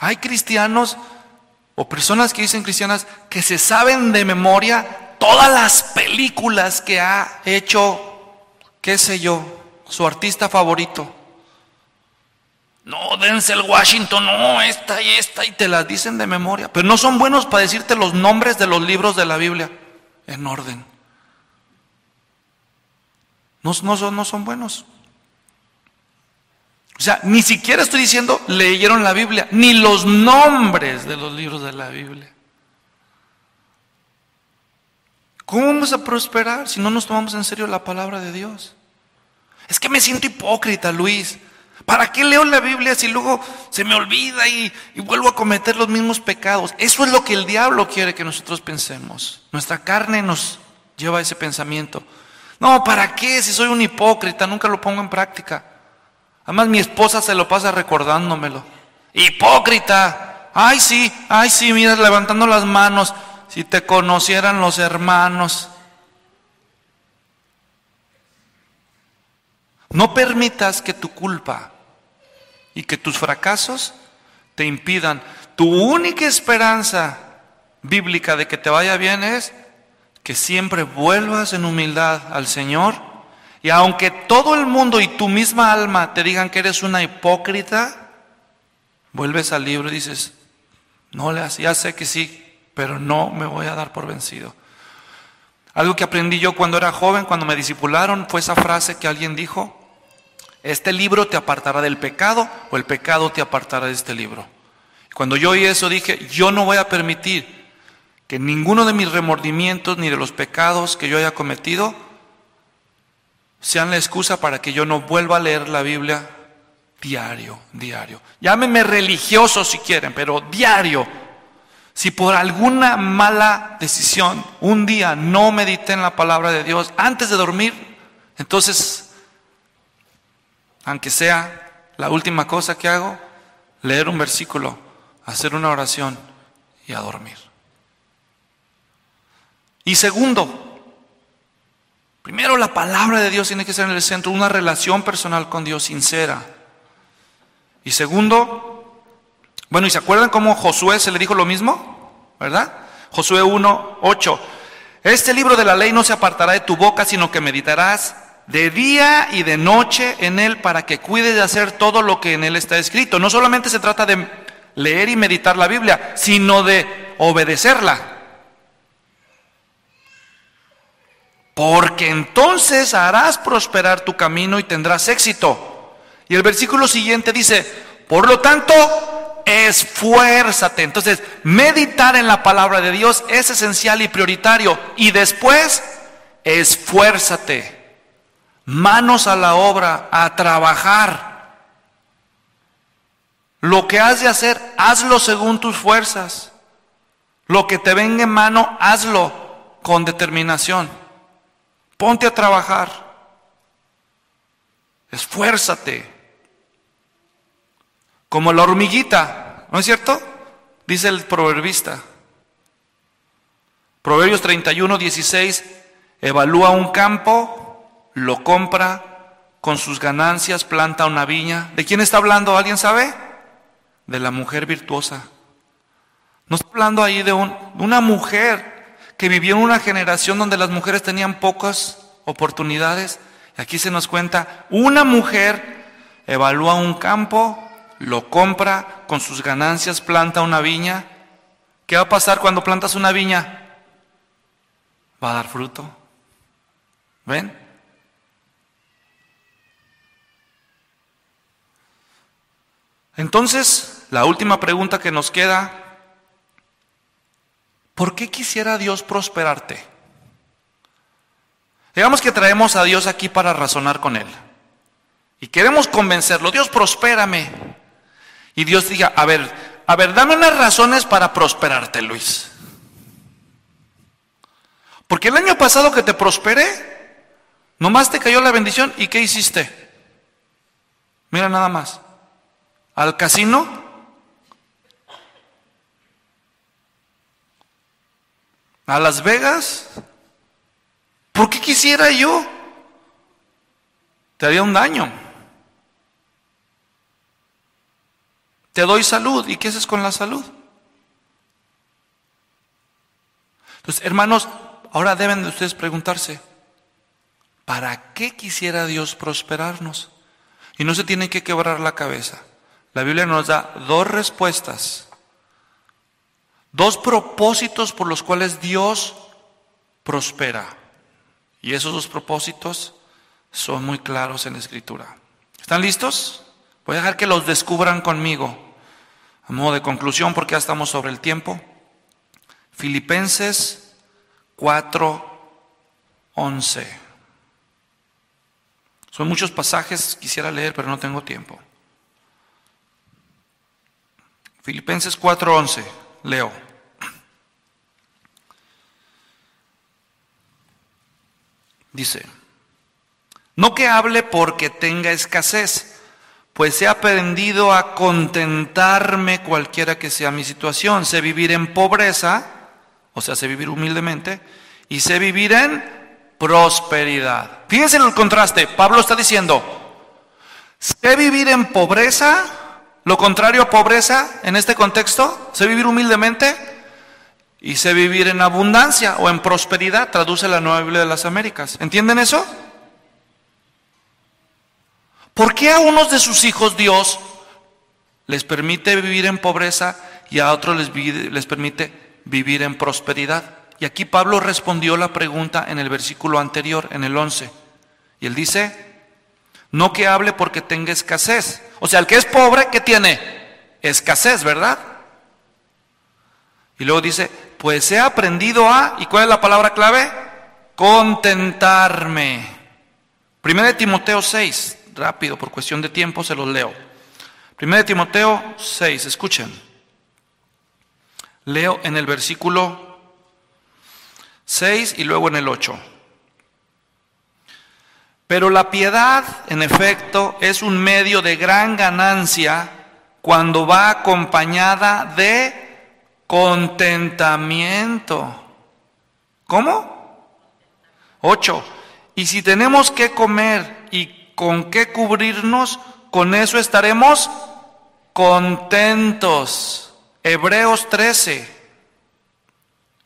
Speaker 1: Hay cristianos o personas que dicen cristianas que se saben de memoria todas las películas que ha hecho, qué sé yo, su artista favorito. No, Denzel Washington, no, esta y esta, y te las dicen de memoria. Pero no son buenos para decirte los nombres de los libros de la Biblia en orden. No, no, son, no son buenos. O sea, ni siquiera estoy diciendo leyeron la Biblia, ni los nombres de los libros de la Biblia. ¿Cómo vamos a prosperar si no nos tomamos en serio la palabra de Dios? Es que me siento hipócrita, Luis. ¿Para qué leo la Biblia si luego se me olvida y, vuelvo a cometer los mismos pecados? Eso es lo que el diablo quiere que nosotros pensemos. Nuestra carne nos lleva a ese pensamiento. No, ¿para qué? Si soy un hipócrita, nunca lo pongo en práctica. Además, mi esposa se lo pasa recordándomelo. Hipócrita. Ay, sí, ay, sí, mira, levantando las manos. Si te conocieran los hermanos. No permitas que tu culpa y que tus fracasos te impidan. Tu única esperanza bíblica de que te vaya bien es que siempre vuelvas en humildad al Señor. Y aunque todo el mundo y tu misma alma te digan que eres una hipócrita, vuelves al libro y dices, no, ya sé que sí, pero no me voy a dar por vencido. Algo que aprendí yo cuando era joven, cuando me disipularon, fue esa frase que alguien dijo, este libro te apartará del pecado o el pecado te apartará de este libro. Cuando yo oí eso dije, yo no voy a permitir que ninguno de mis remordimientos ni de los pecados que yo haya cometido sean la excusa para que yo no vuelva a leer la Biblia diario, diario. Llámenme religioso si quieren, pero diario. Si por alguna mala decisión un día no medité en la palabra de Dios antes de dormir, entonces aunque sea la última cosa que hago, leer un versículo, hacer una oración y a dormir. Y segundo, primero la palabra de Dios tiene que ser en el centro, una relación personal con Dios sincera. Y segundo, bueno, ¿y se acuerdan cómo Josué se le dijo lo mismo? ¿Verdad? Josué 1, 8. Este libro de la ley no se apartará de tu boca, sino que meditarás de día y de noche en él para que cuide de hacer todo lo que en él está escrito. No solamente se trata de leer y meditar la Biblia, sino de obedecerla. Porque entonces harás prosperar tu camino y tendrás éxito. Y el versículo siguiente dice, por lo tanto, esfuérzate. Entonces, meditar en la palabra de Dios es esencial y prioritario. Y después, esfuérzate manos a la obra, a trabajar. Lo que has de hacer, hazlo según tus fuerzas. Lo que te venga en mano, hazlo con determinación. Ponte a trabajar. Esfuérzate. Como la hormiguita, ¿no es cierto? Dice el proverbista. Proverbios 31, 16, evalúa un campo lo compra, con sus ganancias planta una viña. ¿De quién está hablando? ¿Alguien sabe? De la mujer virtuosa. No está hablando ahí de, una mujer que vivió en una generación donde las mujeres tenían pocas oportunidades. Aquí se nos cuenta, una mujer evalúa un campo, lo compra, con sus ganancias planta una viña. ¿Qué va a pasar cuando plantas una viña? Va a dar fruto. ¿Ven? Entonces, la última pregunta que nos queda, ¿por qué quisiera Dios prosperarte? Digamos que traemos a Dios aquí para razonar con Él. Y queremos convencerlo, Dios prospérame. Y Dios diga, a ver, a ver, dame unas razones para prosperarte, Luis. Porque el año pasado que te prosperé, nomás te cayó la bendición y ¿qué hiciste? Mira nada más al casino? ¿A Las Vegas? ¿Por qué quisiera yo? Te haría un daño. Te doy salud. ¿Y qué haces con la salud? Entonces, hermanos, ahora deben de ustedes preguntarse, ¿para qué quisiera Dios prosperarnos? Y no se tienen que quebrar la cabeza. La Biblia nos da dos respuestas, dos propósitos por los cuales Dios prospera. Y esos dos propósitos son muy claros en la Escritura. ¿Están listos? Voy a dejar que los descubran conmigo. A modo de conclusión, porque ya estamos sobre el tiempo. Filipenses 4, 11. Son muchos pasajes, quisiera leer, pero no tengo tiempo. Filipenses 4:11, leo. Dice, no que hable porque tenga escasez, pues he aprendido a contentarme cualquiera que sea mi situación. Sé vivir en pobreza, o sea, sé vivir humildemente, y sé vivir en prosperidad. Fíjense en el contraste, Pablo está diciendo, sé vivir en pobreza, lo contrario a pobreza en este contexto, sé vivir humildemente y sé vivir en abundancia o en prosperidad, traduce la Nueva Biblia de las Américas. ¿Entienden eso? ¿Por qué a unos de sus hijos Dios les permite vivir en pobreza y a otros les, les permite vivir en prosperidad? Y aquí Pablo respondió la pregunta en el versículo anterior, en el 11. Y él dice, no que hable porque tenga escasez, o sea, el que es pobre, ¿qué tiene? Escasez, ¿verdad? Y luego dice, pues he aprendido a, ¿y cuál es la palabra clave? Contentarme. Primero de Timoteo 6, rápido, por cuestión de tiempo se los leo. Primero de Timoteo 6, escuchen. Leo en el versículo 6 y luego en el 8. Pero la piedad, en efecto, es un medio de gran ganancia cuando va acompañada de contentamiento. ¿Cómo? Ocho. Y si tenemos que comer y con qué cubrirnos, con eso estaremos contentos. Hebreos 13.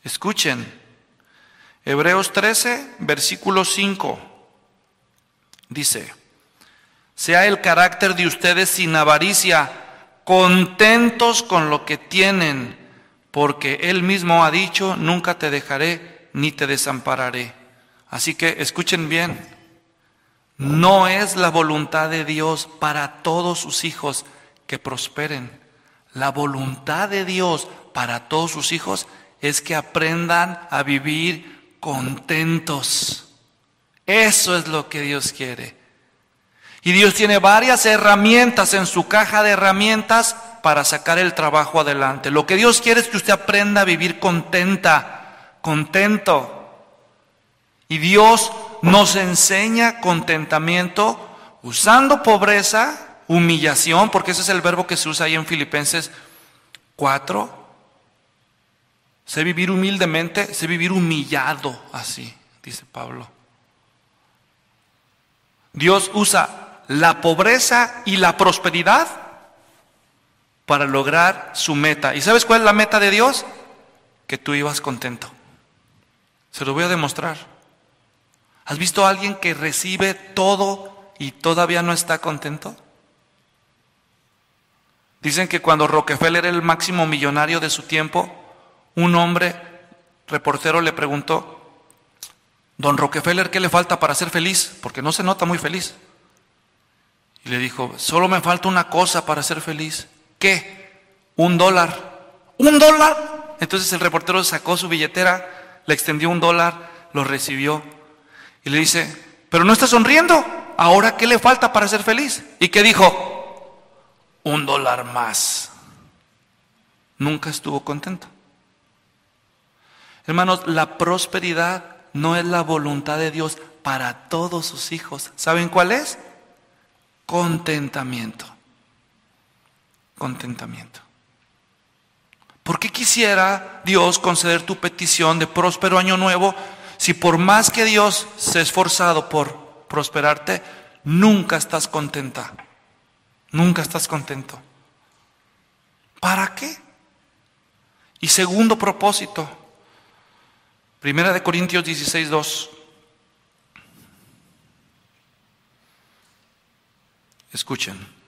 Speaker 1: Escuchen. Hebreos 13, versículo 5. Dice, sea el carácter de ustedes sin avaricia, contentos con lo que tienen, porque Él mismo ha dicho, nunca te dejaré ni te desampararé. Así que escuchen bien, no es la voluntad de Dios para todos sus hijos que prosperen. La voluntad de Dios para todos sus hijos es que aprendan a vivir contentos. Eso es lo que Dios quiere. Y Dios tiene varias herramientas en su caja de herramientas para sacar el trabajo adelante. Lo que Dios quiere es que usted aprenda a vivir contenta, contento. Y Dios nos enseña contentamiento usando pobreza, humillación, porque ese es el verbo que se usa ahí en Filipenses 4. Sé vivir humildemente, sé vivir humillado, así, dice Pablo. Dios usa la pobreza y la prosperidad para lograr su meta. ¿Y sabes cuál es la meta de Dios? Que tú ibas contento. Se lo voy a demostrar. ¿Has visto a alguien que recibe todo y todavía no está contento? Dicen que cuando Rockefeller era el máximo millonario de su tiempo, un hombre reportero le preguntó, Don Rockefeller, ¿qué le falta para ser feliz? Porque no se nota muy feliz. Y le dijo, solo me falta una cosa para ser feliz. ¿Qué? Un dólar. ¿Un dólar? Entonces el reportero sacó su billetera, le extendió un dólar, lo recibió y le dice, pero no está sonriendo. ¿Ahora qué le falta para ser feliz? ¿Y qué dijo? Un dólar más. Nunca estuvo contento. Hermanos, la prosperidad no es la voluntad de Dios para todos sus hijos. ¿Saben cuál es? Contentamiento. Contentamiento. ¿Por qué quisiera Dios conceder tu petición de próspero año nuevo si por más que Dios se ha esforzado por prosperarte, nunca estás contenta? Nunca estás contento. ¿Para qué? Y segundo propósito, Primera de Corintios 16, 2. Escuchen.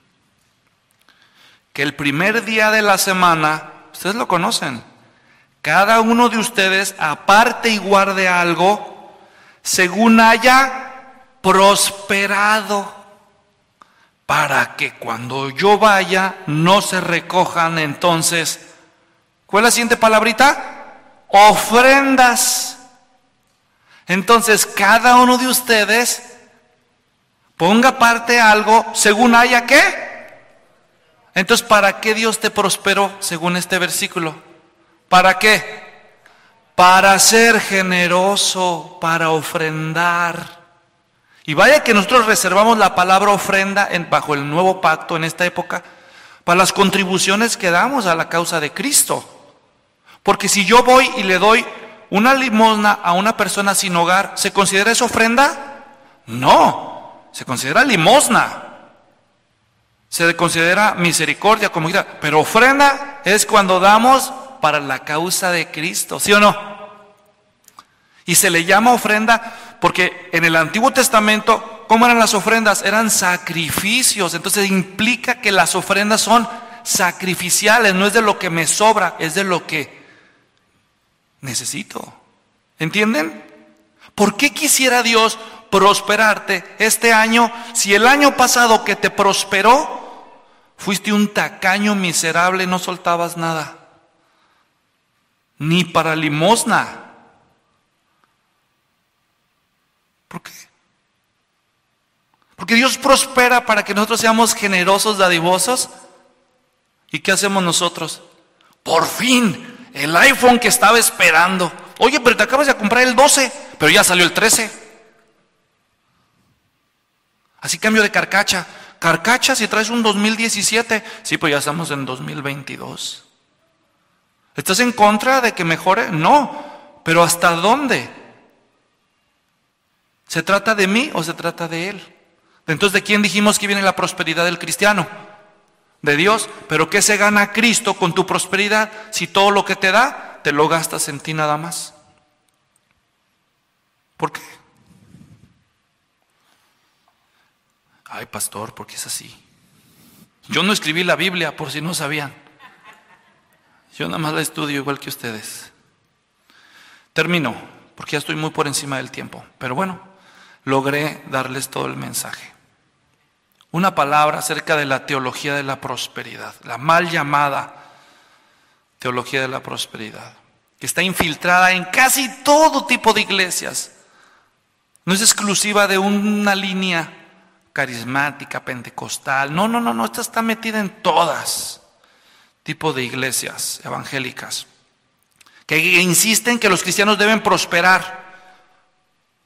Speaker 1: que el primer día de la semana, ustedes lo conocen, cada uno de ustedes aparte y guarde algo según haya prosperado, para que cuando yo vaya no se recojan entonces, ¿cuál es la siguiente palabrita? Ofrendas. Entonces cada uno de ustedes ponga parte algo según haya qué. Entonces, ¿para qué Dios te prosperó según este versículo? ¿Para qué? Para ser generoso, para ofrendar. Y vaya que nosotros reservamos la palabra ofrenda en, bajo el nuevo pacto en esta época para las contribuciones que damos a la causa de Cristo. Porque si yo voy y le doy una limosna a una persona sin hogar, ¿se considera esa ofrenda? No, se considera limosna. Se considera misericordia, como quiera. Pero ofrenda es cuando damos para la causa de Cristo, ¿sí o no? Y se le llama ofrenda porque en el Antiguo Testamento, ¿cómo eran las ofrendas? Eran sacrificios. Entonces implica que las ofrendas son sacrificiales, no es de lo que me sobra, es de lo que necesito. ¿Entienden? ¿Por qué quisiera Dios prosperarte este año si el año pasado que te prosperó fuiste un tacaño miserable, no soltabas nada? Ni para limosna. ¿Por qué? Porque Dios prospera para que nosotros seamos generosos, dadivosos. ¿Y qué hacemos nosotros? Por fin, el iPhone que estaba esperando. Oye, pero te acabas de comprar el 12, pero ya salió el 13. Así cambio de carcacha. Carcacha si traes un 2017. Sí, pues ya estamos en 2022. ¿Estás en contra de que mejore? No. Pero ¿hasta dónde? ¿Se trata de mí o se trata de Él? Entonces, ¿de quién dijimos que viene la prosperidad del cristiano? De Dios. Pero ¿qué se gana Cristo con tu prosperidad si todo lo que te da te lo gastas en ti nada más? ¿Por qué? Ay, pastor, ¿por qué es así? Yo no escribí la Biblia por si no sabían. Yo nada más la estudio igual que ustedes. Termino, porque ya estoy muy por encima del tiempo. Pero bueno, logré darles todo el mensaje. Una palabra acerca de la teología de la prosperidad, la mal llamada teología de la prosperidad, que está infiltrada en casi todo tipo de iglesias. No es exclusiva de una línea carismática, pentecostal. No, no, no, no, esta está metida en todas tipo de iglesias evangélicas que insisten que los cristianos deben prosperar.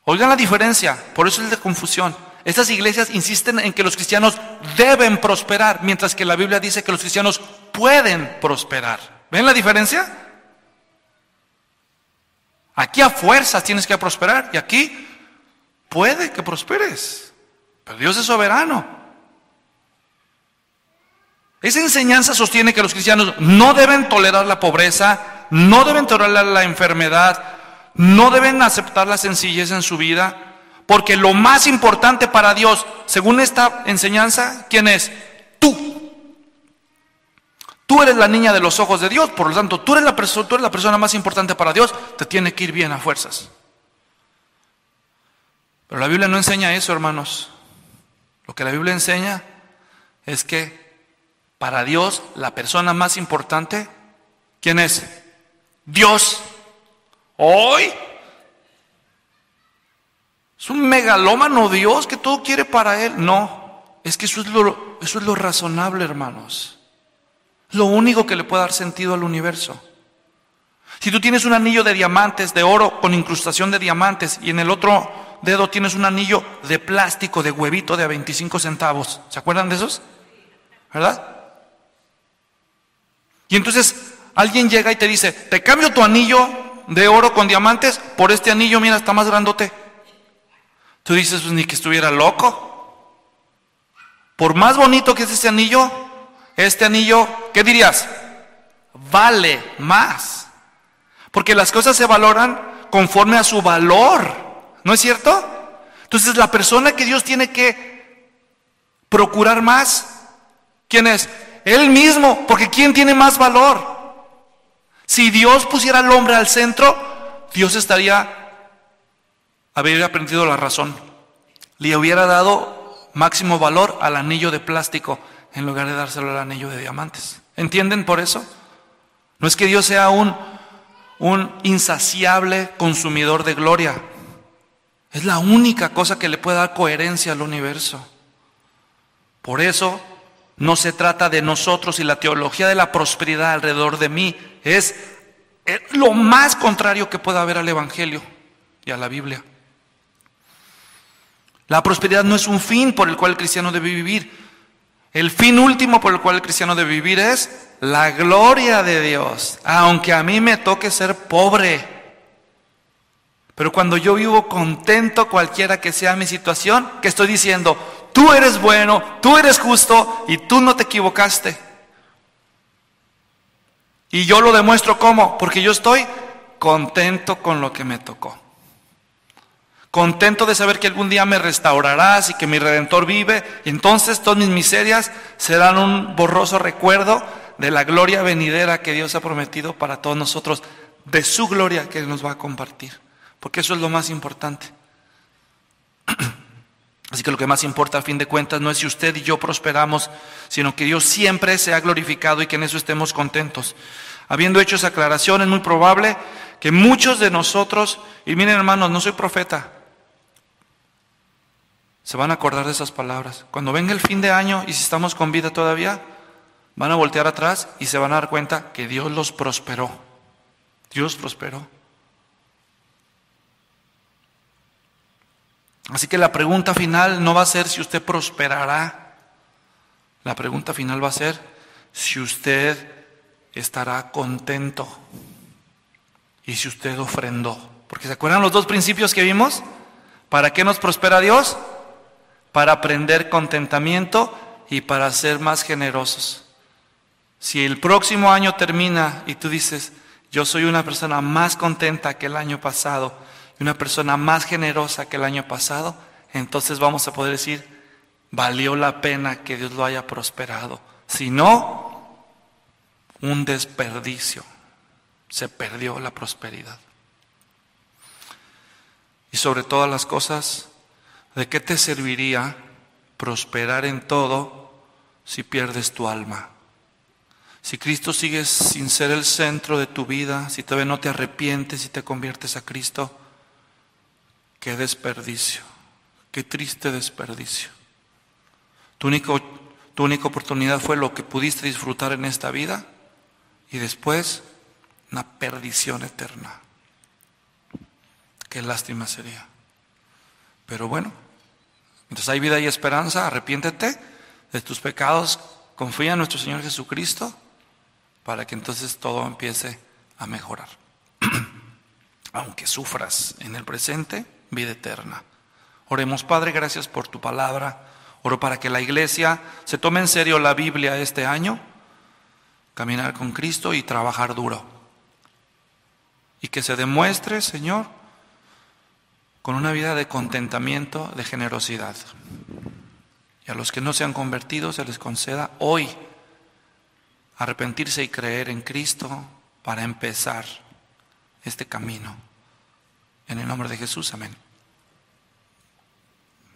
Speaker 1: Oigan la diferencia, por eso es de confusión. Estas iglesias insisten en que los cristianos deben prosperar, mientras que la Biblia dice que los cristianos pueden prosperar. ¿Ven la diferencia? Aquí a fuerzas tienes que prosperar y aquí puede que prosperes. Pero Dios es soberano. Esa enseñanza sostiene que los cristianos no deben tolerar la pobreza, no deben tolerar la enfermedad, no deben aceptar la sencillez en su vida, porque lo más importante para Dios, según esta enseñanza, ¿quién es? Tú. Tú eres la niña de los ojos de Dios, por lo tanto, tú eres la, tú eres la persona más importante para Dios, te tiene que ir bien a fuerzas. Pero la Biblia no enseña eso, hermanos. Lo que la Biblia enseña es que para Dios la persona más importante, ¿quién es? Dios. Hoy es un megalómano Dios que todo quiere para Él. No, es que eso es lo, lo razonable, hermanos. Lo único que le puede dar sentido al universo. Si tú tienes un anillo de diamantes, de oro, con incrustación de diamantes, y en el otro dedo tienes un anillo de plástico, de huevito de a 25 centavos, ¿se acuerdan de esos? ¿Verdad? Y entonces alguien llega y te dice, te cambio tu anillo de oro con diamantes por este anillo, mira, está más grandote. Tú dices, pues ni que estuviera loco. Por más bonito que es este anillo, este anillo, ¿qué dirías? Vale más. Porque las cosas se valoran conforme a su valor. ¿No es cierto? Entonces la persona que Dios tiene que procurar más, ¿quién es? Él mismo, porque ¿quién tiene más valor? Si Dios pusiera al hombre al centro, Dios estaría, habría aprendido la razón. Le hubiera dado máximo valor al anillo de plástico en lugar de dárselo al anillo de diamantes. ¿Entienden por eso? No es que Dios sea un, un insaciable consumidor de gloria. Es la única cosa que le puede dar coherencia al universo. Por eso no se trata de nosotros y la teología de la prosperidad alrededor de mí es lo más contrario que pueda haber al Evangelio y a la Biblia. La prosperidad no es un fin por el cual el cristiano debe vivir. El fin último por el cual el cristiano debe vivir es la gloria de Dios, aunque a mí me toque ser pobre. Pero cuando yo vivo contento, cualquiera que sea mi situación, que estoy diciendo, tú eres bueno, tú eres justo y tú no te equivocaste. Y yo lo demuestro cómo, porque yo estoy contento con lo que me tocó. Contento de saber que algún día me restaurarás y que mi redentor vive. Y entonces todas mis miserias serán un borroso recuerdo de la gloria venidera que Dios ha prometido para todos nosotros, de su gloria que nos va a compartir. Porque eso es lo más importante. Así que lo que más importa a fin de cuentas no es si usted y yo prosperamos, sino que Dios siempre sea glorificado y que en eso estemos contentos. Habiendo hecho esa aclaración, es muy probable que muchos de nosotros, y miren hermanos, no soy profeta, se van a acordar de esas palabras. Cuando venga el fin de año y si estamos con vida todavía, van a voltear atrás y se van a dar cuenta que Dios los prosperó. Dios prosperó. Así que la pregunta final no va a ser si usted prosperará. La pregunta final va a ser si usted estará contento y si usted ofrendó. Porque ¿se acuerdan los dos principios que vimos? ¿Para qué nos prospera Dios? Para aprender contentamiento y para ser más generosos. Si el próximo año termina y tú dices, yo soy una persona más contenta que el año pasado, y una persona más generosa que el año pasado, entonces vamos a poder decir, valió la pena que Dios lo haya prosperado. Si no, un desperdicio. Se perdió la prosperidad. Y sobre todas las cosas, ¿de qué te serviría prosperar en todo si pierdes tu alma? Si Cristo sigue sin ser el centro de tu vida, si todavía no te arrepientes y te conviertes a Cristo, Qué desperdicio, qué triste desperdicio. Tu, único, tu única oportunidad fue lo que pudiste disfrutar en esta vida y después una perdición eterna. Qué lástima sería. Pero bueno, mientras hay vida y esperanza, arrepiéntete de tus pecados, confía en nuestro Señor Jesucristo para que entonces todo empiece a mejorar. Aunque sufras en el presente, vida eterna. Oremos, Padre, gracias por tu palabra. Oro para que la iglesia se tome en serio la Biblia este año, caminar con Cristo y trabajar duro. Y que se demuestre, Señor, con una vida de contentamiento, de generosidad. Y a los que no se han convertido se les conceda hoy arrepentirse y creer en Cristo para empezar este camino. En el nombre de Jesús, amén.